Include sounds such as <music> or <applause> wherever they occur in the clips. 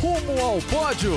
Rumo ao pódio!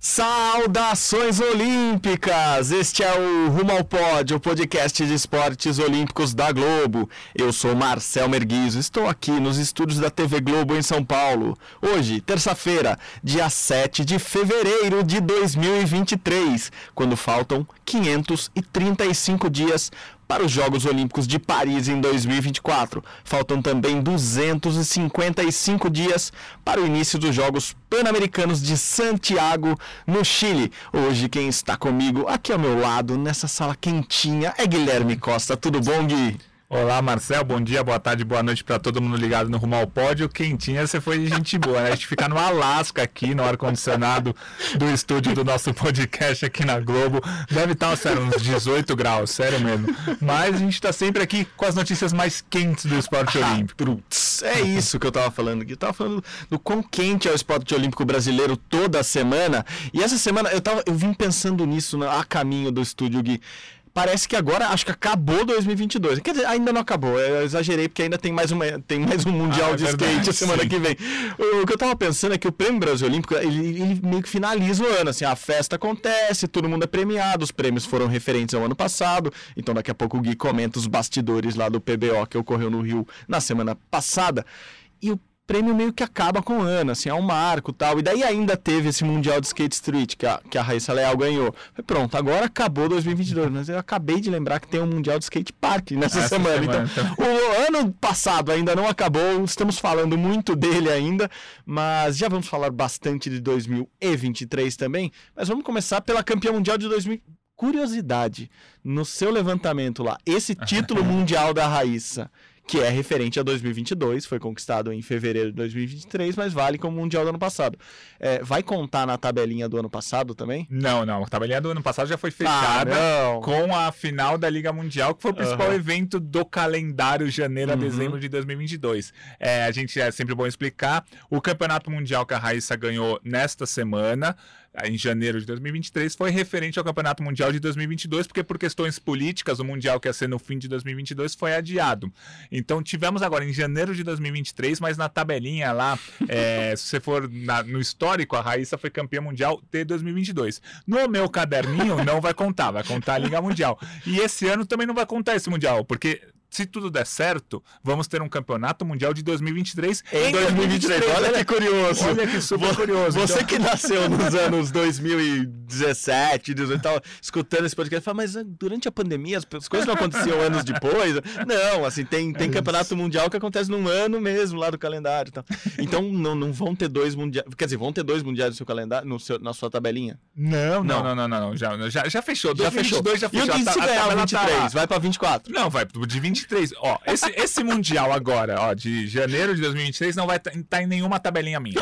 Saudações olímpicas! Este é o Rumo ao Pódio, o podcast de esportes olímpicos da Globo. Eu sou Marcel Merguizo, estou aqui nos estúdios da TV Globo em São Paulo. Hoje, terça-feira, dia 7 de fevereiro de 2023, quando faltam 535 dias para os Jogos Olímpicos de Paris em 2024. Faltam também 255 dias para o início dos Jogos Pan-Americanos de Santiago, no Chile. Hoje quem está comigo aqui ao meu lado, nessa sala quentinha, é Guilherme Costa. Tudo bom, Gui? Olá, Marcel. Bom dia, boa tarde, boa noite para todo mundo ligado no Rumo ao Pódio. Quentinha, você foi gente boa, né? A gente fica no Alasca aqui, no ar-condicionado do estúdio do nosso podcast aqui na Globo. Deve estar, sério, uns 18 graus, sério mesmo. Mas a gente está sempre aqui com as notícias mais quentes do esporte olímpico. É isso que eu tava falando aqui. Eu tava falando do quão quente é o esporte olímpico brasileiro toda semana. E essa semana eu, tava, eu vim pensando nisso né, a caminho do estúdio, Gui parece que agora acho que acabou 2022. Quer dizer, ainda não acabou. Eu exagerei porque ainda tem mais, uma, tem mais um mundial Ah, é de verdade, skate a semana sim. que vem. O, o que eu tava pensando é que o Prêmio Brasil Olímpico ele, ele meio que finaliza o ano. Assim, a festa acontece, todo mundo é premiado, os prêmios foram referentes ao ano passado. Então daqui a pouco o Gui comenta os bastidores lá do PBO que ocorreu no Rio na semana passada. E o prêmio meio que acaba com o ano, assim, é um marco e tal. E daí ainda teve esse Mundial de Skate Street que a, que a Raíssa Leal ganhou. Falei, pronto, agora acabou 2022. Mas eu acabei de lembrar que tem um Mundial de Skate Park nessa Essa semana. semana, Então, o ano passado ainda não acabou, estamos falando muito dele ainda, mas já vamos falar bastante de 2023 também. Mas vamos começar pela campeã mundial de 2000. Curiosidade, no seu levantamento lá, esse título <laughs> mundial da Raíssa que é referente a 2022, foi conquistado em fevereiro de 2023, mas vale como mundial do ano passado. É, vai contar na tabelinha do ano passado também? Não, não. A tabelinha do ano passado já foi fechada. Ah, com a final da Liga Mundial, que foi o principal Aham. evento do calendário janeiro a Uhum. dezembro de 2022. É, a gente é sempre bom explicar. O campeonato mundial que a Raíssa ganhou nesta semana, em janeiro de 2023, foi referente ao campeonato mundial de 2022, porque por questões políticas, o mundial que ia ser no fim de 2022 foi adiado. Então tivemos agora em janeiro de 2023, mas na tabelinha lá, é, <laughs> se você for na- no histórico, a Raíssa foi campeã mundial de 2022. No meu caderninho não vai contar, vai contar a Liga Mundial. E esse ano também não vai contar esse mundial, porque se tudo der certo, vamos ter um campeonato mundial de 2023 Em 2023, olha que curioso. Olha que super Vo- curioso. Você Então- que nasceu nos <laughs> anos 2017, 18, tava escutando esse podcast, fala, mas ah, durante a pandemia as as coisas não aconteciam anos depois. Não, assim, tem, tem campeonato mundial que acontece num ano mesmo lá do calendário. e tal. Então não, não vão ter dois mundiais. Quer dizer, vão ter dois mundiais no seu calendário, no seu, na sua tabelinha? Não, Não. não, não, não, não. Já, já, já fechou. Já fechou. 2022 já E o fechou. A se a ganhar o tabela tá lá. 23, vai pra 24. Não, vai de 23. Ó, esse, esse Mundial agora, ó, de janeiro de 2023, não vai estar em nenhuma tabelinha minha.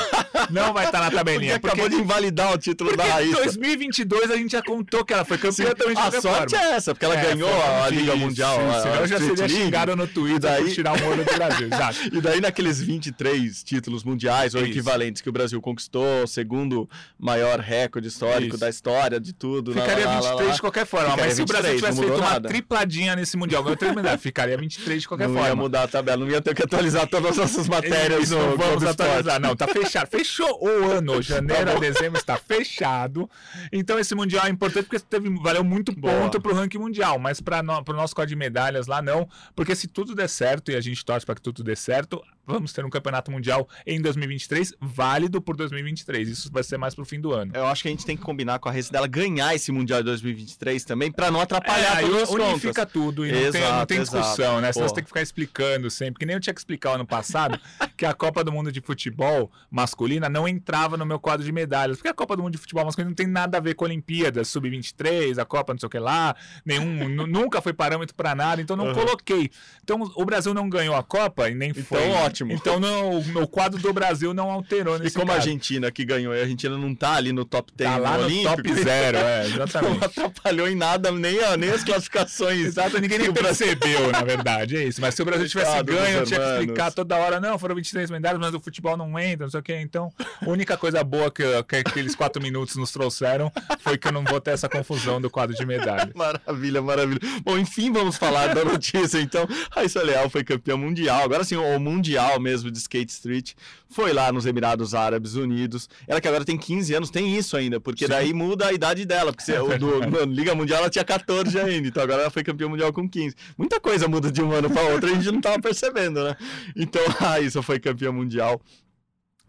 Não vai estar na Porque tabelinha. acabou de invalidar o título porque da em Raíssa. 2022 a gente já contou que ela foi campeã também de a sorte forma. é essa, porque ela É, ganhou a isso, Liga Mundial. a- Senão a eu já seria xingado no Twitter daí- por tirar o ouro do Brasil. <laughs> Exato. E daí naqueles 23 títulos mundiais ou Isso. equivalentes que o Brasil conquistou, segundo maior recorde histórico Isso. da história de tudo. Ficaria lá, lá, 23 lá, de qualquer forma, mas se o Brasil 23, tivesse feito uma nada. tripladinha nesse Mundial, ganhou três medalhas, ficaria <laughs> 23 de qualquer Não forma. ia mudar a tabela, não ia ter que atualizar todas as nossas matérias Isso, no não vamos Globo Esporte. atualizar. Não, tá fechado. Fechou o ano. <laughs> Janeiro a dezembro está fechado. Então esse Mundial é importante porque teve, valeu muito ponto pro ranking mundial. Mas para no, o nosso código de medalhas lá, não. Porque se tudo der certo, e a gente torce para que tudo dê certo, vamos ter um campeonato mundial em 2023, válido por 2023. Isso vai ser mais pro fim do ano. Eu acho que a gente tem que combinar com a Race dela ganhar esse Mundial de 2023 também, pra não atrapalhar É, todas as unifica contas. tudo e não, tem, não Exato, tem discussão, evolução, né? Senão você tem que ficar explicando sempre. Que nem eu tinha que explicar ano passado <laughs> que a Copa do Mundo de Futebol masculina não entrava no meu quadro de medalhas. Porque a Copa do Mundo de Futebol masculino não tem nada a ver com a Olimpíada, Sub-23, a Copa não sei o que lá, nenhum, <laughs> nu- nunca foi parâmetro pra nada, então não Uhum. coloquei. Então o Brasil não ganhou a Copa e nem Então, foi. Ótimo. Então no, no quadro do Brasil não alterou E nesse como a caso. Argentina que ganhou, e a Argentina não tá ali no top 10 Tá lá no Olímpico, top <laughs> zero, é, Não exatamente. atrapalhou em nada, nem, a- nem as classificações. Exato, ninguém nem que o percebeu, na verdade, é isso. Mas se o Brasil tivesse Coitado ganho, eu tinha que explicar toda hora, não, foram 23 medalhas, mas o futebol não entra, não sei o quê. Então, a única coisa boa que, que aqueles quatro minutos nos trouxeram foi que eu não vou ter essa confusão do quadro de medalhas. Maravilha, maravilha. Bom, enfim, vamos falar da notícia. Então, Raíssa Leal foi campeã mundial. Agora sim, o mundial mesmo de skate street foi lá nos Emirados Árabes Unidos. Ela que agora tem 15 anos, tem isso ainda, porque Sim. daí muda a idade dela. Porque se- o do, <laughs> no Liga Mundial ela tinha 14 ainda, então agora ela foi campeã mundial com 15. Muita coisa muda de um ano para outro, a gente não tava percebendo, né? Então, <laughs> a Raíssa foi campeã mundial é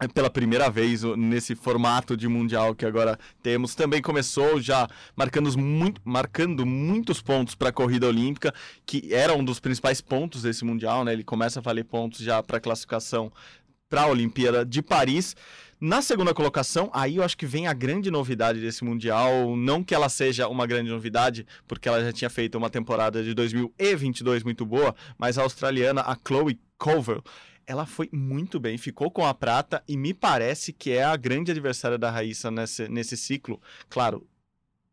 pela primeira vez nesse formato de mundial que agora temos. Também começou já marcando, muito, marcando muitos pontos para a corrida olímpica, que era um dos principais pontos desse mundial, né? Ele começa a valer pontos já para classificação para a Olimpíada de Paris. Na segunda colocação, aí eu acho que vem a grande novidade desse Mundial. Não que ela seja uma grande novidade, porque ela já tinha feito uma temporada de 2022 muito boa, mas a australiana, a Chloe Covell, ela foi muito bem, ficou com a prata e me parece que é a grande adversária da Raíssa nesse, nesse ciclo. Claro,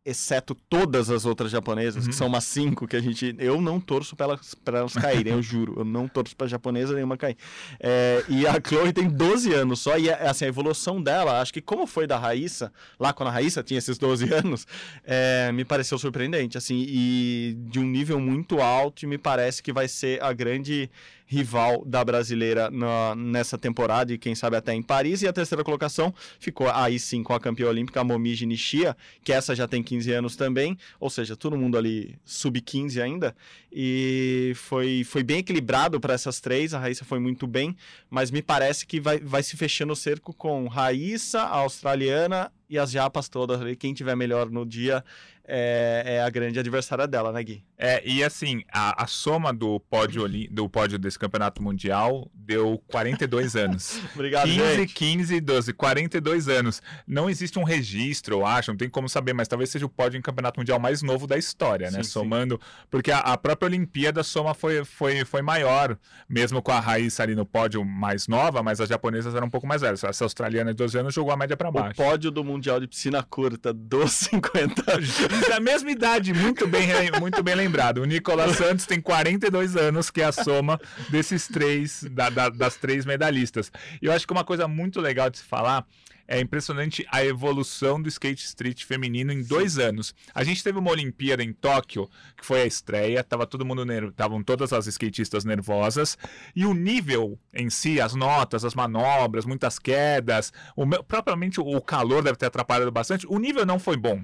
exceto todas as outras japonesas, Uhum. que são umas cinco que a gente. Eu não torço para elas, pra elas caírem, eu <laughs> juro. Eu não torço para japonesa nenhuma cair. É, e a Chloe tem 12 anos só, e é, assim, a evolução dela, acho que como foi da Raíssa, lá quando a Raíssa tinha esses 12 <laughs> anos, é, me pareceu surpreendente, assim, e de um nível muito alto, e me parece que vai ser a grande rival da brasileira na- nessa temporada, e quem sabe até em Paris, e a terceira colocação ficou aí sim com a campeã olímpica, Momiji Nishia, que essa já tem 15 anos também, ou seja, todo mundo ali sub-15 ainda, e foi, foi bem equilibrado para essas três, a Raíssa foi muito bem, mas me parece que vai, vai se fechando o cerco com Raíssa, a australiana e as japas todas ali. Quem tiver melhor no dia é, é a grande adversária dela, né, Gui? É, e assim, a, a soma do pódio, do pódio desse campeonato mundial deu 42 anos. <laughs> Obrigado, 15, gente. 15, 12, 42 anos. Não existe um registro, eu acho, não tem como saber, mas talvez seja o pódio em campeonato mundial mais novo da história, né? Sim, sim. Somando, porque a, a própria Olimpíada a soma foi, foi, foi maior, mesmo com a Raíssa ali no pódio mais nova, mas as japonesas eram um pouco mais velhas. Essa australiana de 12 anos jogou a média para O baixo. pódio do Mundial de Piscina Curta dos 50 anos. <laughs> Da mesma idade, muito bem, muito bem lembrado. O Nicolas Santos tem 42 anos, que é a soma desses três, da- da- das três medalhistas. E eu acho que uma coisa muito legal de se falar é impressionante a evolução do skate street feminino em dois anos. A gente teve uma Olimpíada em Tóquio, que foi a estreia, tava todo mundo ner- estavam todas as skatistas nervosas, e o nível em si, as notas, as manobras, muitas quedas, o meu- propriamente o calor deve ter atrapalhado bastante. O nível não foi bom.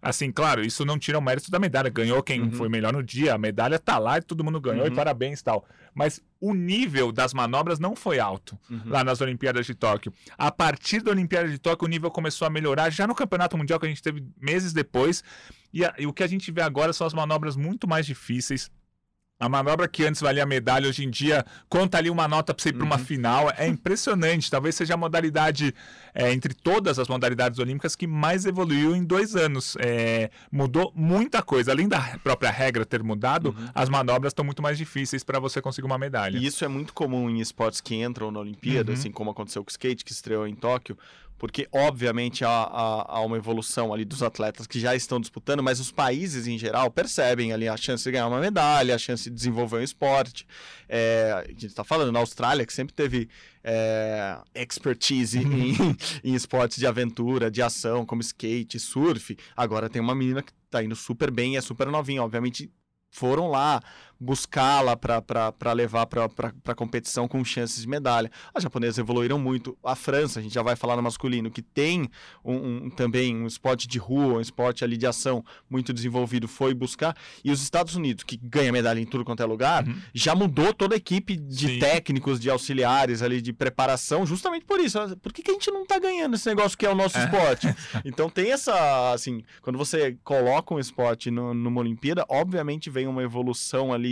Assim, claro, isso não tira o mérito da medalha. Ganhou quem Uhum. foi melhor no dia. A medalha tá lá e todo mundo ganhou e Uhum. parabéns e tal. Mas o nível das manobras não foi alto Uhum. lá nas Olimpíadas de Tóquio. A partir da Olimpíada de Tóquio, o nível começou a melhorar já no Campeonato Mundial que a gente teve meses depois. E, a- e o que a gente vê agora são as manobras muito mais difíceis. A manobra que antes valia medalha, hoje em dia conta ali uma nota para você ir para uma Uhum. final. É impressionante. Talvez seja a modalidade, é, entre todas as modalidades olímpicas, que mais evoluiu em dois anos. É, mudou muita coisa. Além da própria regra ter mudado, as manobras estão muito mais difíceis para você conseguir uma medalha. E isso é muito comum em esportes que entram na Olimpíada, Uhum. assim como aconteceu com o skate, que estreou em Tóquio, porque obviamente há, há- há uma evolução ali dos atletas que já estão disputando, mas os países em geral percebem ali a chance de ganhar uma medalha, a chance de desenvolver um esporte. É, a gente está falando na Austrália, que sempre teve é, expertise em, em esportes de aventura, de ação, como skate, surf. Agora tem uma menina que está indo super bem e é super novinha, obviamente foram lá buscá-la para levar para a competição com chances de medalha. As japonesas evoluíram muito. A França, a gente já vai falar no masculino, que tem um, um- também um esporte de rua, um esporte ali de ação muito desenvolvido, foi buscar. E os Estados Unidos, que ganha medalha em tudo quanto é lugar, Uhum. já mudou toda a equipe de Sim. técnicos, de auxiliares ali, de preparação, justamente por isso. Por que, que a gente não tá ganhando esse negócio que é o nosso É. esporte? <laughs> Então tem essa, assim, quando você coloca um esporte no- numa Olimpíada, obviamente vem uma evolução ali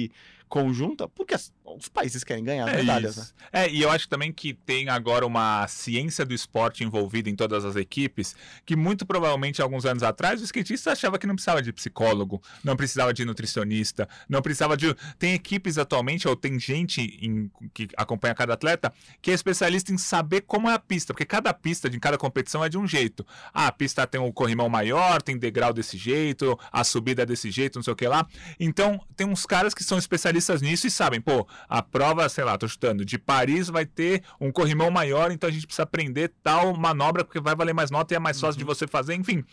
conjunta, porque os países querem ganhar é medalhas, isso. né? É, e eu acho também que tem agora uma ciência do esporte envolvida em todas as equipes, que muito provavelmente alguns anos atrás o skatista achava que não precisava de psicólogo, não precisava de nutricionista, não precisava de. Tem equipes atualmente, ou tem gente em, que acompanha cada atleta, que é especialista em saber como é a pista, porque cada pista de cada competição é de um jeito. Ah, a pista tem um corrimão maior, tem degrau desse jeito, a subida é desse jeito, não sei o que lá. Então, tem uns caras que são especialistas nisso e sabem, pô, a prova, sei lá, tô chutando, de Paris vai ter um corrimão maior, então a gente precisa aprender tal manobra porque vai valer mais nota e é mais fácil uhum. de você fazer, enfim.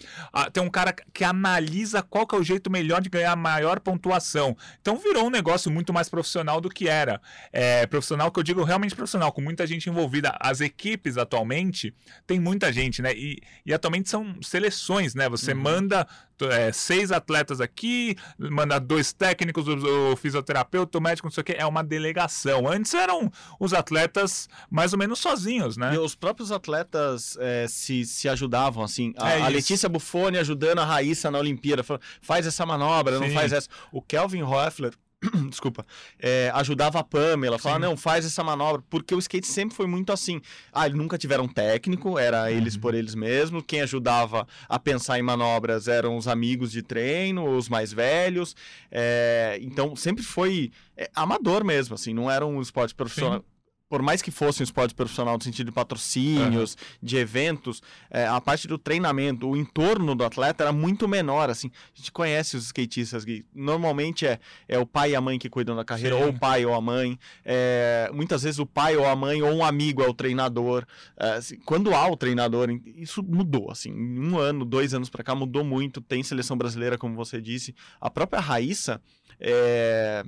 Tem um cara que analisa qual que é o jeito melhor de ganhar maior pontuação. Então virou um negócio muito mais profissional do que era. É, profissional que eu digo realmente profissional, com muita gente envolvida. As equipes atualmente tem muita gente, né? E, e atualmente são seleções, né? Você uhum. manda é, seis atletas aqui, manda dois técnicos, o, o fisioterapeuta, o médico, não sei o que, é uma delegação. Antes eram os atletas mais ou menos sozinhos, né? E os próprios atletas é, se, se ajudavam, assim. A, é a Letícia Buffoni ajudando a Raíssa na Olimpíada, falando, faz essa manobra, Sim. não faz essa. O Kelvin Hoeffler <clears throat> desculpa, é, ajudava a Pamela, falava, não, faz essa manobra, porque o skate sempre foi muito assim. Ah, eles nunca tiveram técnico, era uhum. eles por eles mesmos, quem ajudava a pensar em manobras eram os amigos de treino, os mais velhos, é, então sempre foi é, amador mesmo, assim, não era um esporte profissional. Sim por mais que fosse um esporte profissional no sentido de patrocínios, uhum. de eventos, é, a parte do treinamento, o entorno do atleta era muito menor, assim. A gente conhece os skatistas que normalmente é, é o pai e a mãe que cuidam da carreira, Sim. ou o pai ou a mãe. É, muitas vezes o pai ou a mãe ou um amigo é o treinador. É, assim, quando há o treinador, isso mudou, assim. Um ano, dois anos para cá mudou muito. Tem seleção brasileira, como você disse. A própria Raíssa, é,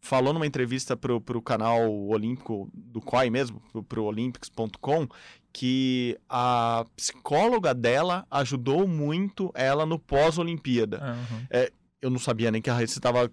falou numa entrevista para o canal olímpico do COI mesmo, para o olympics.com, que a psicóloga dela ajudou muito ela no pós-Olimpíada. Uhum. É, eu não sabia nem que a Raíssa estava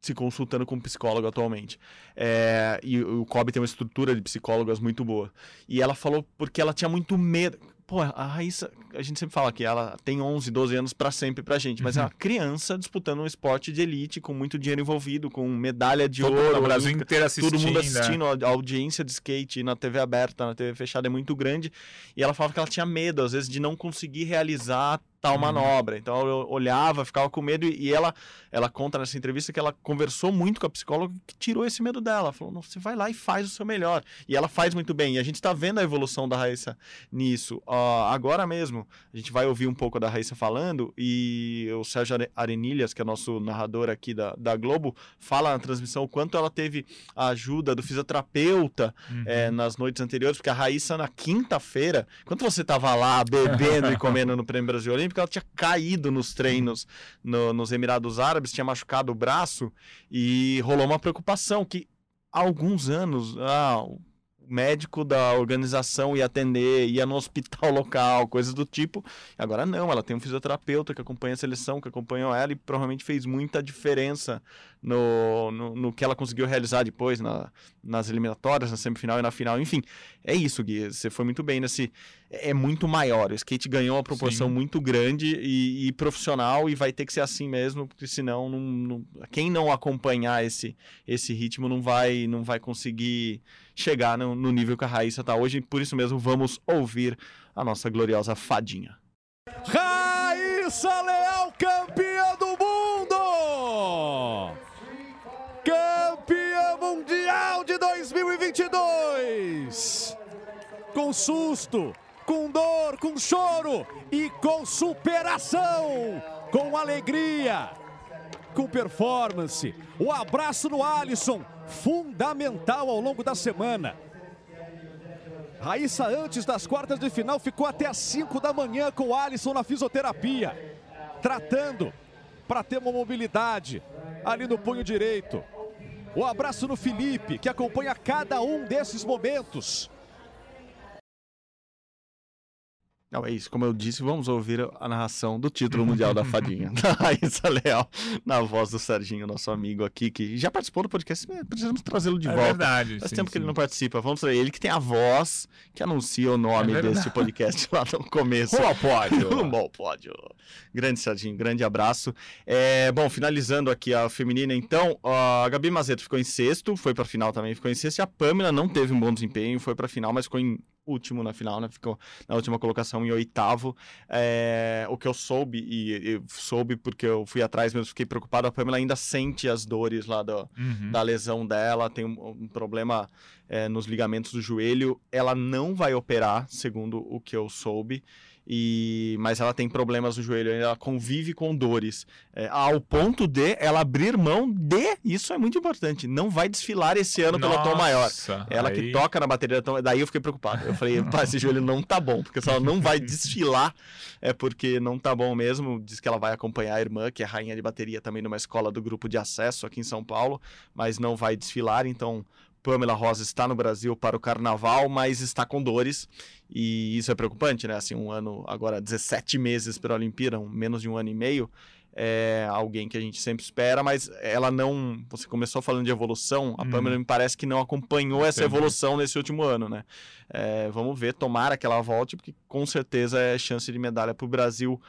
se consultando com um psicólogo atualmente. É, e o COB tem uma estrutura de psicólogas muito boa. E ela falou porque ela tinha muito medo. Pô, a Raíssa, a gente sempre fala que ela tem 11, 12 anos para sempre pra gente, mas uhum. é uma criança disputando um esporte de elite com muito dinheiro envolvido, com medalha de todo ouro, o Brasil inteiro assistindo. Todo mundo assistindo, a audiência de skate na TV aberta, na TV fechada é muito grande. E ela falava que ela tinha medo, às vezes, de não conseguir realizar tal uhum. manobra. Então eu olhava, ficava com medo e ela ela conta nessa entrevista que ela conversou muito com a psicóloga que tirou esse medo dela. Falou: "Não, você vai lá e faz o seu melhor". E ela faz muito bem. E a gente está vendo a evolução da Raíssa nisso. Uh, agora mesmo, a gente vai ouvir um pouco da Raíssa falando e o Sérgio Arenilhas, que é nosso narrador aqui da, da Globo, fala na transmissão o quanto ela teve a ajuda do fisioterapeuta uhum. é, nas noites anteriores, porque a Raíssa na quinta-feira, quando você estava lá bebendo e <laughs> comendo no Prêmio Brasil Olímpico, porque ela tinha caído nos treinos no, nos Emirados Árabes, tinha machucado o braço e rolou uma preocupação que há alguns anos ah, médico da organização ia atender, ia no <laughs> hospital local, coisas do tipo. Agora não, ela tem um fisioterapeuta que acompanha a seleção, que acompanhou ela e provavelmente fez muita diferença no, no, no que ela conseguiu realizar depois na, nas eliminatórias, na semifinal e na final. Enfim, é isso, Gui. Você foi muito bem nesse. É muito maior. O skate ganhou uma proporção Sim. muito grande e, e, profissional e vai ter que ser assim mesmo, porque senão não, não, quem não acompanhar esse, esse ritmo não vai, não vai conseguir chegar no, no nível que a Raíssa está hoje. Por isso mesmo, vamos ouvir a nossa gloriosa fadinha. Raíssa Leal, campeã do Campeã mundial de 2022! Com susto, com dor, com choro e com superação, com alegria, com performance. O abraço no Alisson, fundamental ao longo da semana. Raíssa, antes das quartas de final, ficou até às 5 da manhã com o Alisson na fisioterapia, tratando para ter uma mobilidade ali no punho direito. O abraço no Felipe, que acompanha cada um desses momentos. Não, é isso. Como eu disse, vamos ouvir a narração do título mundial da Fadinha, <laughs> da Raíssa Leal, na voz do Serginho, nosso amigo aqui, que já participou do podcast. É, precisamos trazê-lo de é volta. verdade. Faz sim, tempo que ele sim. não participa. Vamos trazer ele que tem a voz que anuncia o nome É deste podcast lá no começo. Rumo ao pódio. <laughs> Rumo ao pódio. Grande Serginho, grande abraço. É, bom, finalizando aqui a feminina, então, a Gabi Mazeto ficou em sexto, foi pra final também, ficou em sexto, e a Pamela não teve um bom desempenho, foi pra final, mas ficou em último na final, né? Ficou na última colocação em oitavo. É, o que eu soube, e eu soube porque eu fui atrás mesmo, fiquei preocupado, a Pamela ainda sente as dores lá do, Uhum. da lesão dela, tem um, um problema é, nos ligamentos do joelho. Ela não vai operar, segundo o que eu soube, e mas ela tem problemas no joelho, ela convive com dores, é, ao ponto de ela abrir mão de, isso é muito importante, não vai desfilar esse ano pelo tom maior. Ela que aí- toca na bateria da tom, daí eu fiquei preocupado. Eu falei, pá, esse joelho não tá bom, porque se ela não vai desfilar, é porque não tá bom mesmo. Diz que ela vai acompanhar a irmã, que é rainha de bateria também numa escola do grupo de acesso aqui em São Paulo, mas não vai desfilar, então Pamela Rosa está no Brasil para o carnaval, mas está com dores, e isso é preocupante, né? Assim, um ano, agora 17 meses para a Olimpíada, um- menos de um ano e meio, é alguém que a gente sempre espera, mas ela não. Você começou falando de evolução, a Hum. Pamela me parece que não acompanhou essa Entendi. evolução nesse último ano, né? É, vamos ver, tomara que ela volte, porque com certeza é chance de medalha para o Brasil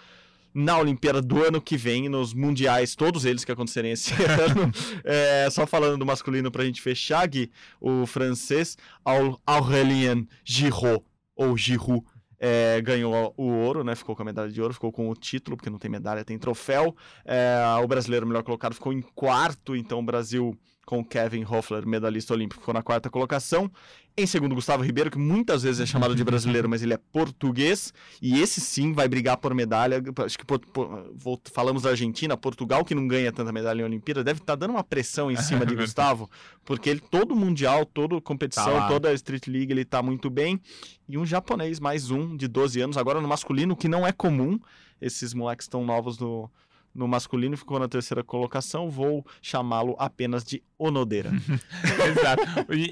na Olimpíada do ano que vem, nos mundiais, todos eles que acontecerem esse <laughs> ano. É, só falando do masculino para a gente fechar, Gui, o francês Aur- Aurélien Giroud, ou Giroud, é, ganhou o ouro, né? Ficou com a medalha de ouro, ficou com o título, porque não tem medalha, tem troféu. É, o brasileiro melhor colocado ficou em quarto, então o Brasil com o Kevin Hoffler, medalhista olímpico, ficou na quarta colocação. Em segundo, Gustavo Ribeiro, que muitas vezes é chamado de brasileiro, mas ele é português. E esse sim vai brigar por medalha. Acho que por- por- falamos da Argentina, Portugal, que não ganha tanta medalha em Olimpíada, deve estar dando uma pressão em cima de <laughs> Gustavo, porque ele, todo mundial, toda competição, Tá toda a Street League, ele tá muito bem. E um japonês, mais um, de 12 anos, agora no masculino, que não é comum. Esses moleques estão novos no, no masculino, ficou na terceira colocação. Vou chamá-lo apenas de Onodeira. <laughs> Exato.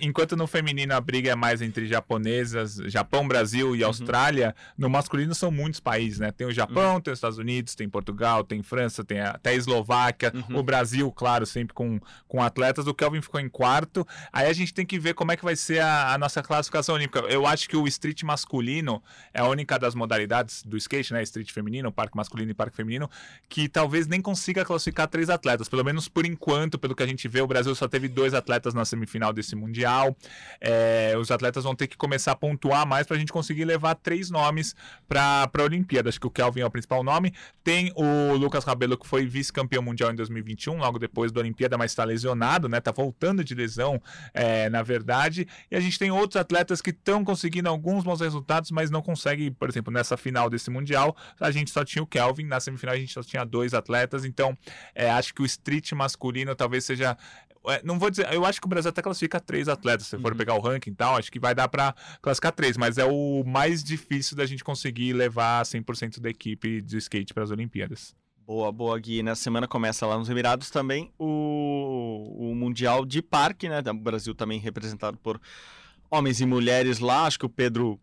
Enquanto no feminino a briga é mais entre japonesas, Japão, Brasil Uhum. e Austrália, no masculino são muitos países, né? Tem o Japão, Uhum. tem os Estados Unidos, tem Portugal, tem França, tem até a Eslováquia, Uhum. o Brasil, claro, sempre com, com atletas. O Kelvin ficou em quarto. Aí a gente tem que ver como é que vai ser a, a nossa classificação olímpica. Eu acho que o street masculino é a única das modalidades do skate, né? Street feminino, parque masculino e parque feminino, que talvez nem consiga classificar três atletas. Pelo menos por enquanto, pelo que a gente vê, o Brasil só teve dois atletas na semifinal desse Mundial. É, os atletas vão ter que começar a pontuar mais para a gente conseguir levar três nomes para a Olimpíada. Acho que o Kelvin é o principal nome. Tem o Lucas Rabelo, que foi vice-campeão mundial em 2021, logo depois da Olimpíada, mas está lesionado, né? Tá voltando de lesão, é, na verdade. E a gente tem outros atletas que estão conseguindo alguns bons resultados, mas não conseguem, por exemplo, nessa final desse Mundial, a gente só tinha o Kelvin, na semifinal a gente só tinha dois atletas, então é, acho que o street masculino talvez seja. é, Não vou dizer, eu acho que o Brasil até classifica três atletas. Se for Uhum. pegar o ranking e tal, acho que vai dar para classificar três, mas é o mais difícil da gente conseguir levar 100% da equipe de skate para as Olimpíadas. Boa, boa, Gui. Nessa semana começa lá nos Emirados também o, o Mundial de Parque, né? O Brasil também representado por homens e mulheres lá. Acho que o Pedro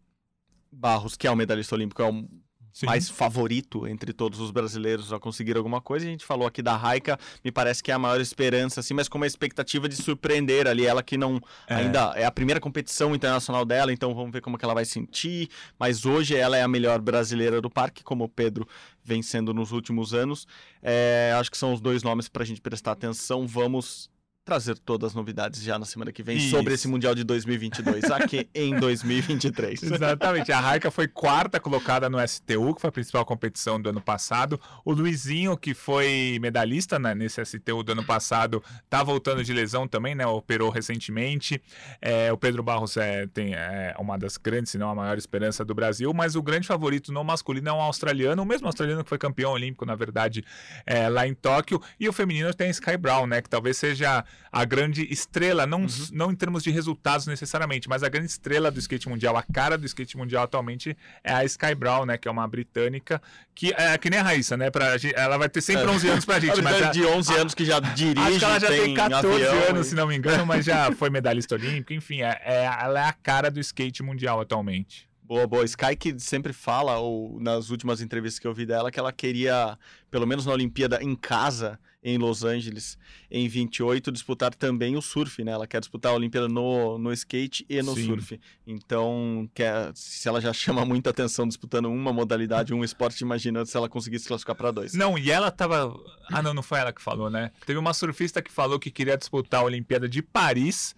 Barros, que é o medalhista olímpico, é o Sim. mais favorito entre todos os brasileiros a conseguir alguma coisa. A gente falou aqui da Raika, me parece que é a maior esperança, assim, mas com uma expectativa de surpreender ali. Ela que não É. ainda é a primeira competição internacional dela, então vamos ver como que ela vai sentir. Mas hoje ela é a melhor brasileira do parque, como o Pedro vem sendo nos últimos anos. É, acho que são os dois nomes para a gente prestar atenção. Vamos trazer todas as novidades já na semana que vem Isso. sobre esse Mundial de 2022, aqui <laughs> em 2023. Exatamente. A Raika foi quarta colocada no STU, que foi a principal competição do ano passado. O Luizinho, que foi medalhista né, nesse STU do ano passado, tá voltando de lesão também, né? Operou recentemente. É, o Pedro Barros é, tem, é uma das grandes, se não a maior esperança do Brasil, mas o grande favorito no masculino é um australiano, o mesmo australiano que foi campeão olímpico, na verdade, é, lá em Tóquio. E o feminino tem a Sky Brown, né? Que talvez seja a grande estrela, não, não em termos de resultados necessariamente, mas a grande estrela do skate mundial, a cara do skate mundial atualmente é a Sky Brown, né? Que é uma britânica, que é que nem a Raíssa, né? Pra, ela vai ter sempre 11 anos pra gente, <laughs> A mas a- de 11 anos que já dirige, <laughs> Acho que ela já tem 14 avião anos, e- se não me engano, mas já foi medalhista olímpica. Enfim, é, é- ela é a cara do skate mundial atualmente. Boa, boa. Sky que sempre fala, ou nas últimas entrevistas que eu vi dela, que ela queria, pelo menos na Olimpíada em casa, em Los Angeles, em 28, disputar também o surf, né? Ela quer disputar a Olimpíada no, no skate e no Sim. surf. Então, quer, se ela já <laughs> chama muita atenção disputando uma modalidade, um esporte, imagina se ela conseguisse classificar para dois. Não, e ela tava. Ah, não, não foi ela que falou, né? Teve uma surfista que falou que queria disputar a Olimpíada de Paris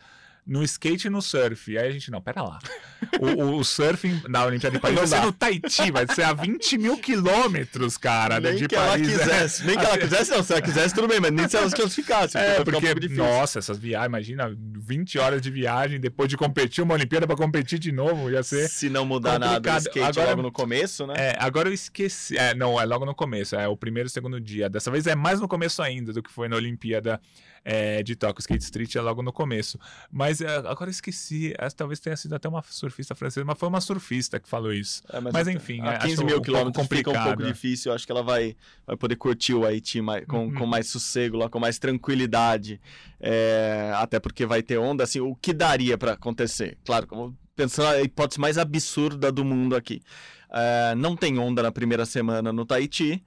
no skate e no surf. Aí a gente, não, pera lá. O, o, o surfing na Olimpíada de <laughs> Paris Não vai ser no Tahiti, vai ser a 20 mil quilômetros, cara, nem de que Paris. ela né? quisesse, nem que ela <laughs> quisesse, não. Se ela quisesse, tudo bem, mas nem se ela se classificasse. É, um porque, pouco difícil. nossa, essas viagens, imagina, 20 horas de viagem depois de competir uma Olimpíada pra competir de novo, ia ser. Se não mudar nada do complicado. skate Agora- logo no começo, né? É, agora eu esqueci. É, não, é logo no começo, é o primeiro e segundo dia. Dessa vez é mais no começo ainda do que foi na Olimpíada é, de Tóquio. Skate Street é logo no começo. Mas é, agora eu esqueci. Essa talvez tenha sido até uma surfista francesa, mas foi uma surfista que falou isso. É, Mas até- enfim, a é, 15 acho mil um quilômetros fica um pouco complicado. difícil. Eu acho que ela vai, vai poder curtir o Haiti mais, com, Uhum. com mais sossego, lá, com mais tranquilidade. É, até porque vai ter onda. Assim, o que daria para acontecer? Claro, pensando a hipótese mais absurda do mundo aqui. É, não tem onda na primeira semana no Tahiti.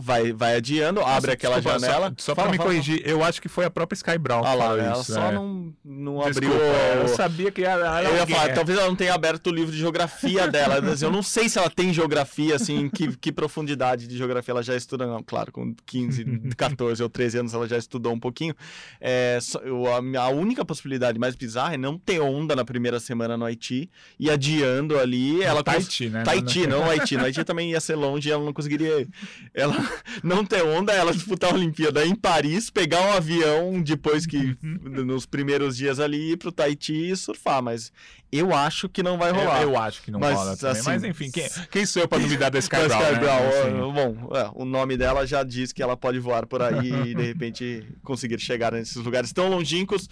Vai, vai adiando, abre Nossa, aquela desculpa, só- janela. Só, Fala, pra me fala, corrigir, eu acho que foi a própria Sky Brown fala. Ah lá, ela isso. só é. não, não Desculpa, abriu. eu o- sabia que era, Eu ia falar, é. talvez ela não tenha aberto o livro de geografia dela. Eu não sei se ela tem geografia, assim, que, que profundidade de geografia ela já estuda, não. Claro, com 15, 14 ou 13 anos ela já estudou um pouquinho. É, só- eu- a, a única possibilidade mais bizarra é não ter onda na primeira semana no Haiti e adiando ali. Ela cons- Tahiti, né? Tahiti, não o Haiti. No Haiti também ia ser longe e ela não conseguiria. ir. Ela <laughs> não ter onda, ela disputar a Olimpíada em Paris, pegar um avião depois que, Uhum. nos primeiros dias ali, ir pro Tahiti e surfar. Mas eu acho que não vai Eu, rolar. eu acho que não Mas, rola também. assim, Mas enfim, quem, <laughs> quem sou eu pra duvidar da Sky Brown? Né? Brown, Assim. bom, é, o nome dela já diz que ela pode voar por aí <laughs> e de repente conseguir chegar nesses lugares tão longínquos.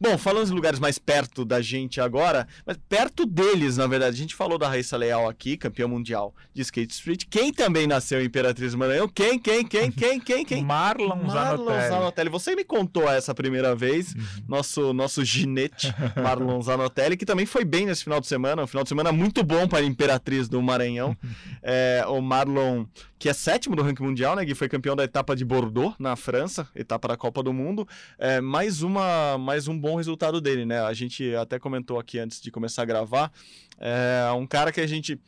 Bom, falando de lugares mais perto da gente agora, mas perto deles, na verdade. A gente falou da Raíssa Leal aqui, campeã mundial de skate street. Quem também nasceu em Imperatriz do Maranhão? Quem, quem, quem, quem, quem, quem? <laughs> Marlon, Marlon Zanotelli. Zanotelli. Você me contou essa primeira vez, Uhum. nosso, nosso ginete, <laughs> Marlon Zanotelli, que também foi bem nesse final de semana, um final de semana muito bom para a Imperatriz do Maranhão. <laughs> É, o Marlon, que é sétimo do ranking mundial, né, que foi campeão da etapa de Bordeaux, na França, etapa da Copa do Mundo. É, mais, uma, mais um bom resultado dele, né? A gente até comentou aqui antes de começar a gravar. É um cara que a gente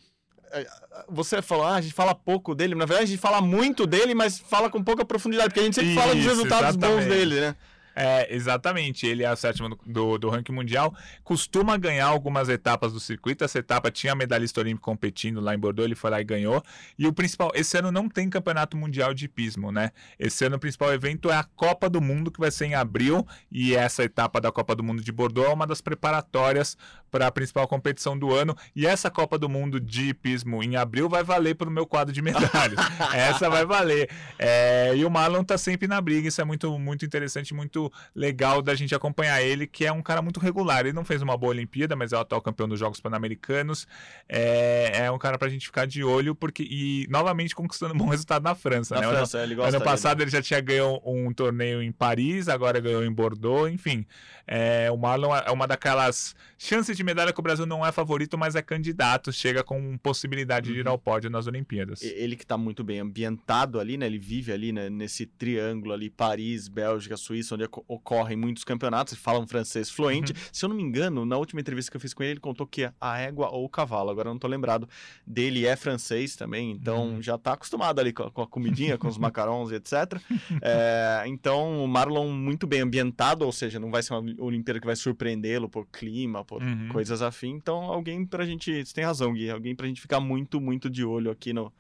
é, você falou, ah, a gente fala pouco dele, na verdade a gente fala muito dele, mas fala com pouca profundidade, porque a gente sempre fala dos Isso, resultados bons exatamente. dele, né? É, exatamente. Ele é o sétimo do, do, do ranking mundial. Costuma ganhar algumas etapas do circuito. Essa etapa tinha medalhista olímpico competindo lá em Bordeaux, ele foi lá e ganhou. E o principal, esse ano não tem campeonato mundial de hipismo, né? Esse ano o principal evento é a Copa do Mundo, que vai ser em abril. E essa etapa da Copa do Mundo de Bordeaux é uma das preparatórias para a principal competição do ano. E essa Copa do Mundo de hipismo em abril vai valer para o meu quadro de medalhas. <laughs> essa vai valer. É, e o Marlon tá sempre na briga. Isso é muito, muito interessante, muito legal da gente acompanhar ele, que é um cara muito regular. Ele não fez uma boa Olimpíada, mas é o atual campeão dos Jogos Pan-Americanos. É, é um cara pra gente ficar de olho, porque e novamente conquistando um <laughs> bom resultado na França. Na né? França, ele gosta Ano dele. passado ele já tinha ganho um torneio em Paris, agora ganhou em Bordeaux, enfim. É, o Marlon é uma daquelas chances de medalha que o Brasil não é favorito, mas é candidato, chega com possibilidade de ir ao pódio nas Olimpíadas. Ele que tá muito bem ambientado ali, né? Ele vive ali, né? Nesse triângulo ali, Paris, Bélgica, Suíça, onde oco- ocorrem muitos campeonatos, falam francês fluente. Se eu não me engano, na última entrevista que eu fiz com ele, ele contou que a égua ou o cavalo, agora eu não tô lembrado, dele é francês também, então já tá acostumado ali com a, com a comidinha, com os <laughs> macarons e etc. É, então, o Marlon muito bem ambientado, ou seja, não vai ser uma Olimpíada que vai surpreendê-lo por clima, por Uhum. coisas afim. Então, alguém pra gente. Você tem razão, Gui. Alguém pra gente ficar muito, muito de olho aqui no.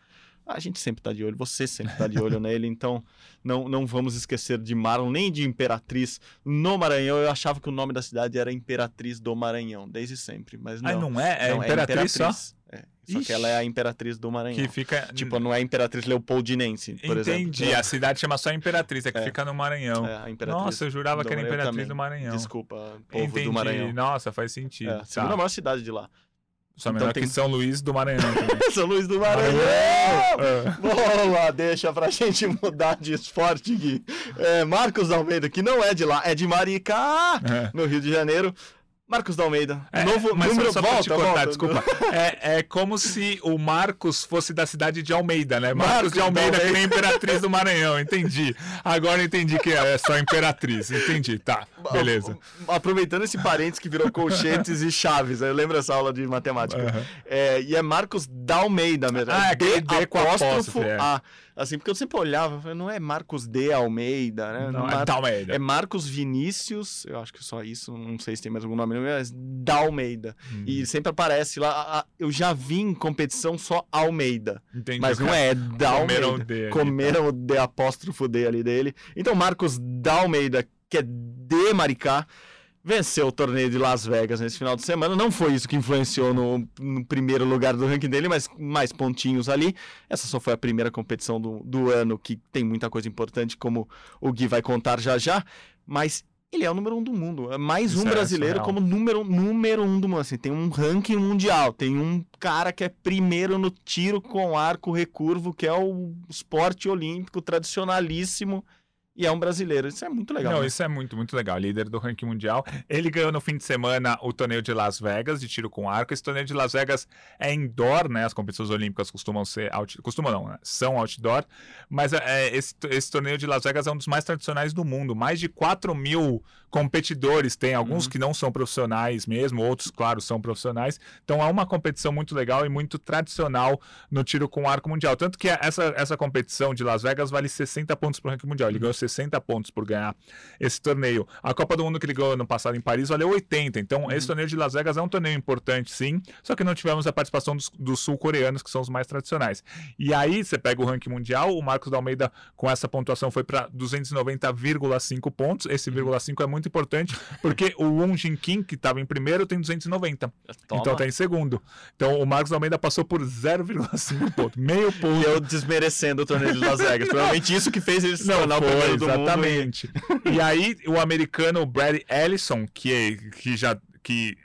A gente sempre tá de olho, você sempre tá de olho <laughs> nele, então não, não vamos esquecer de Marlon, nem de Imperatriz no Maranhão. Eu achava que o nome da cidade era Imperatriz do Maranhão, desde sempre, mas não. Ah, não é? É Não, Imperatriz, só? É, só Ixi. que ela é a Imperatriz do Maranhão. Que fica. Tipo, não é a Imperatriz Leopoldinense, por Entendi. exemplo. A cidade chama só Imperatriz, é que É. fica no Maranhão. É, Imperatriz Nossa, eu jurava que era Imperatriz também. do Maranhão. Desculpa, povo Entendi. do Maranhão. Nossa, faz sentido. É, a Tá. segunda maior cidade de lá. Só então menor tem- que São Luís do Maranhão. <laughs> São Luís do Maranhão! É. Boa, deixa pra gente mudar de esporte, Gui. É, Marcos Almeida, que não é de lá, é de Maricá, É. no Rio de Janeiro. Marcos da Almeida. É, Novo mas número só pra volta, te cortar, volta. desculpa. <laughs> É, é como se o Marcos fosse da cidade de Almeida, né? Marcos, Marcos de Almeida, da que nem Imperatriz do Maranhão, entendi. Agora entendi que é só Imperatriz, entendi, tá, beleza. Aproveitando esse parênteses que virou colchetes e chaves, eu lembro essa aula de matemática. Aham. É, e é Marcos da Almeida mesmo. Ah, é aquele D com apóstrofo, é. A. Assim, porque eu sempre olhava, não é Marcos de Almeida, né? Não, é Mar- da Almeida. É Marcos Vinícius, eu acho que só isso, não sei se tem mais algum nome, mas da Almeida. Hum. E sempre aparece lá, eu já vi em competição só Almeida. Entendi. Mas não cara- é da comeram o D ali, tá? Comeram o D apóstrofo D ali dele. Então, Marcos da Almeida, que é de Maricá, venceu o torneio de Las Vegas nesse final de semana. Não foi isso que influenciou no, no primeiro lugar do ranking dele, mas mais pontinhos ali. Essa só foi a primeira competição do, do ano, que tem muita coisa importante, como o Gui vai contar já já. Mas ele é o número um do mundo. É mais Isso um é brasileiro surreal. como número, número um do mundo. Assim, tem um ranking mundial. Tem um cara que é primeiro no tiro com arco recurvo, que é o esporte olímpico tradicionalíssimo. E é um brasileiro. Isso é muito legal. Não, né? isso é muito, muito legal. Líder do ranking mundial. Ele ganhou no fim de semana o torneio de Las Vegas de tiro com arco. Esse torneio de Las Vegas é indoor, né? As competições olímpicas costumam ser out... costumam não, né? são outdoor. Mas é, esse, esse torneio de Las Vegas é um dos mais tradicionais do mundo. Mais de 4 mil competidores tem, alguns Uhum. que não são profissionais mesmo, outros, claro, são profissionais. Então é uma competição muito legal e muito tradicional no tiro com arco mundial. Tanto que essa, essa competição de Las Vegas vale 60 pontos pro ranking mundial. Ele ganhou 60 pontos por ganhar esse torneio. A Copa do Mundo que ele ganhou no passado em Paris valeu 80. Então esse torneio de Las Vegas é um torneio importante, sim. Só que não tivemos a participação dos, dos sul-coreanos, que são os mais tradicionais. E aí você pega o ranking mundial, o Marcos da Almeida com essa pontuação foi para 290,5 pontos. Esse vírgula 5 é muito importante, porque o Won Jin Kim, que estava em primeiro, tem 290. Toma. Então tá em segundo. Então o Marcos da Almeida passou por 0,5 ponto, meio ponto. E eu desmerecendo o torneio de Las Vegas. Provavelmente isso que fez ele se tornar o foi, primeiro do mundo. exatamente. E aí, o americano Brad Ellison, que, que já que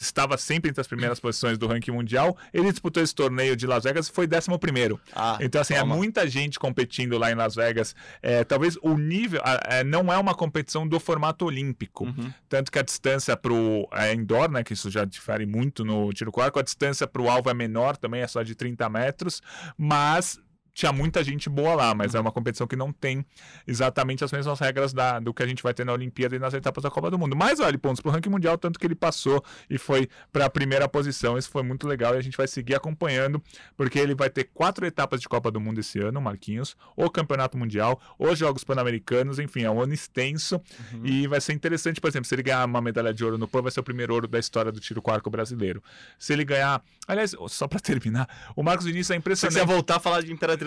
estava sempre entre as primeiras posições do ranking mundial, ele disputou esse torneio de Las Vegas e foi 11 primeiro. Ah, Então, assim, toma. é muita gente competindo lá em Las Vegas. É, talvez o nível é, não é uma competição do formato olímpico. Uhum. Tanto que a distância para o é, indoor, né, que isso já difere muito no tiro com arco, a distância para o alvo é menor, também é só de 30 metros, mas tinha muita gente boa lá, mas é uma competição que não tem exatamente as mesmas regras da, do que a gente vai ter na Olimpíada e nas etapas da Copa do Mundo. Mas vale pontos pro ranking mundial, tanto que ele passou e foi para a primeira posição. Isso foi muito legal e a gente vai seguir acompanhando, porque ele vai ter quatro etapas de Copa do Mundo esse ano, Marquinhos, o Campeonato Mundial, os Jogos Pan-Americanos, enfim, é um ano extenso e vai ser interessante, por exemplo, se ele ganhar uma medalha de ouro no PAN, vai ser o primeiro ouro da história do tiro com arco brasileiro. Se ele ganhar, aliás, só para terminar, o Marcos Vinícius é Se você impressionante. voltar a falar de Imperatriz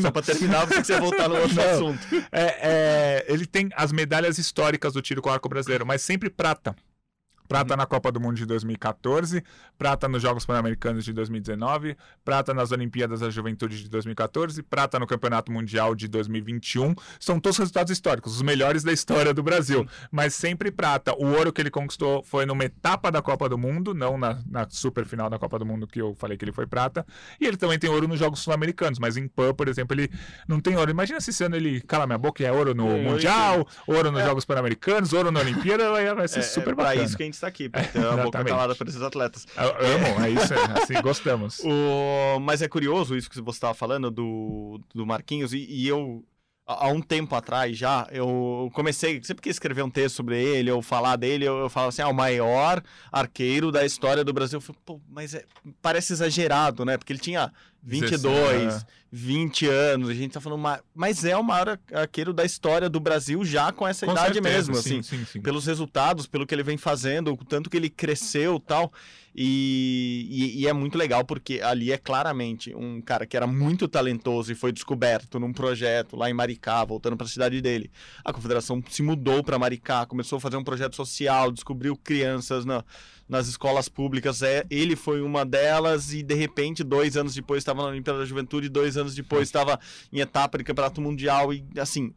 Só pra terminar, você voltar no outro Não. assunto. É, é, ele tem as medalhas históricas do tiro com arco brasileiro, mas sempre prata. Prata Uhum. na Copa do Mundo de 2014, prata nos Jogos Pan-Americanos de 2019, prata nas Olimpíadas da Juventude de 2014, prata no Campeonato Mundial de 2021. São todos resultados históricos, os melhores da história do Brasil. Mas sempre prata. O ouro que ele conquistou foi numa etapa da Copa do Mundo, não na, na super final da Copa do Mundo, que eu falei que ele foi prata. E ele também tem ouro nos Jogos Sul-Americanos, mas em PAN, por exemplo, ele não tem ouro. Imagina se esse ano ele cala minha boca e é ouro no É, Mundial, ouro nos Jogos Pan-Americanos, ouro na Olimpíada, vai, ser É, super é pra bacana. isso que a gente está aqui, pra ter a boca calada por esses atletas. Eu amo, é isso, é, assim, <laughs> gostamos. O... Mas é curioso isso que você estava falando do, do Marquinhos, e, e eu, há um tempo atrás já, eu comecei, sempre que escrever um texto sobre ele, ou falar dele, eu, eu falava assim, ah, o maior arqueiro da história do Brasil. Eu falei, Pô, mas é- parece exagerado, né? Porque ele tinha 22, 16, 20 anos, a gente tá falando, ma- mas é o maior arqueiro da história do Brasil já com essa Com idade certeza, mesmo, sim, assim sim, sim. pelos resultados, pelo que ele vem fazendo, o tanto que ele cresceu tal. E, e, e é muito legal porque ali é claramente um cara que era muito talentoso e foi descoberto num projeto lá em Maricá, voltando para a cidade dele. A confederação se mudou para Maricá, começou a fazer um projeto social, descobriu crianças na, nas escolas públicas. É, ele foi uma delas e de repente, dois anos depois, estava na Olimpíada da Juventude, dois anos depois estava em etapa de campeonato mundial e assim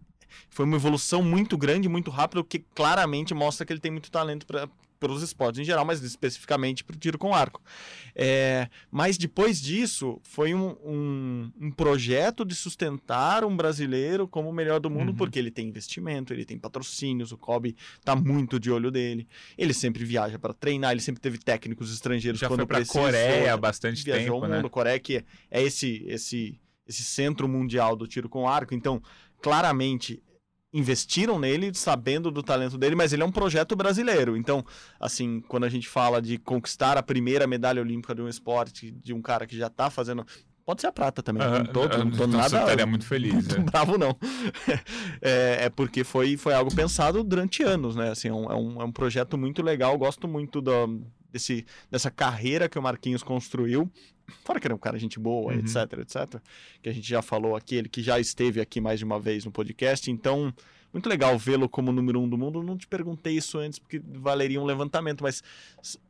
foi uma evolução muito grande, muito rápida, o que claramente mostra que ele tem muito talento os esportes em geral, mas especificamente para o tiro com arco. É, mas depois disso, foi um, um, um, projeto de sustentar um brasileiro como o melhor do mundo, uhum. porque ele tem investimento, ele tem patrocínios, o Kobe está muito de olho dele, ele sempre viaja para treinar, ele sempre teve técnicos estrangeiros Já quando foi para Coreia bastante viajou tempo, o mundo, né? Coreia que é esse, esse, esse centro mundial do tiro com arco, então claramente investiram nele sabendo do talento dele, mas ele é um projeto brasileiro. Então, assim, quando a gente fala de conquistar a primeira medalha olímpica de um esporte de um cara que já está fazendo Pode ser a prata também. Uhum, não tô, não tô nada. estaria <laughs> muito feliz. Não é. bravo, não. É, é, porque foi, foi algo pensado durante anos, né? Assim, é, um, é um, é um projeto muito legal. Gosto muito do, desse, dessa carreira que o Marquinhos construiu. Fora que ele é um cara gente boa, uhum. etc, etc. Que a gente já falou aqui, ele que já esteve aqui mais de uma vez no podcast. Então, muito legal vê-lo como número um do mundo. Não te perguntei isso antes porque valeria um levantamento, mas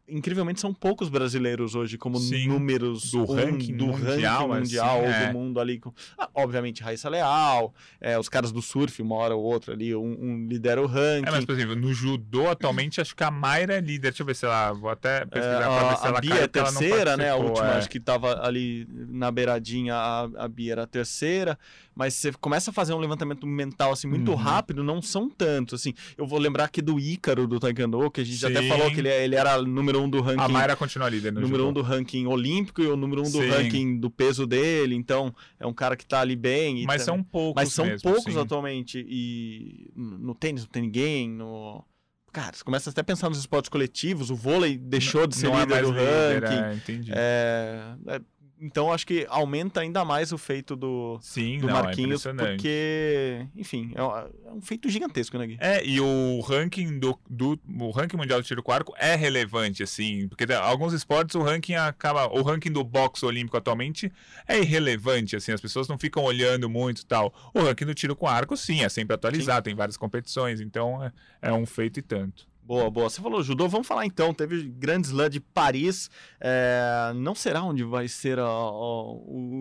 incrivelmente são poucos brasileiros hoje como sim, números do um, ranking do mundial, ranking mundial assim, do é. mundo ali. Com, ah, obviamente, Raíssa Leal, é, os caras do surf, uma hora ou outra ali, um, um lidera o ranking. É, mas, por exemplo, no judô, atualmente, acho que a Mayra é líder. Deixa eu ver se ela. Vou até pesquisar é, pra ver se a, ela a Bia caiu, é terceira, né? A última, é. acho que tava ali na beiradinha, a, a Bia era a terceira. Mas você começa a fazer um levantamento mental assim muito Uhum. rápido, não são tantos. Assim, eu vou lembrar aqui do Ícaro do Taekwondo, que a gente já até Sim. falou que ele, é- ele era número um do ranking. A Mayra continua líder no número um do ranking olímpico e o número um do Sim. ranking do peso dele, então é um cara que tá ali bem. Mas são poucos. mas são mesmo, poucos sim. atualmente. E no tênis não tem ninguém, no. Cara, você começa até a pensar nos esportes coletivos, o vôlei deixou de ser é líder mais do líder, ranking. é, entendi. É, é, então acho que aumenta ainda mais o feito do, Sim, do não, é Marquinhos, impressionante. porque, enfim, é, um- é um feito gigantesco, né, Gui? É, e o ranking do, do o ranking mundial de tiro com arco é relevante, assim, porque alguns esportes o ranking acaba, o ranking do boxe olímpico atualmente é irrelevante, assim, as pessoas não ficam olhando muito e tal. O ranking do tiro com arco, sim, é sempre atualizado, tem várias competições, então é, é um feito e tanto. Boa, boa. Você falou judô, vamos falar então. Teve Grand Slam de Paris. é, não será onde vai ser a- a-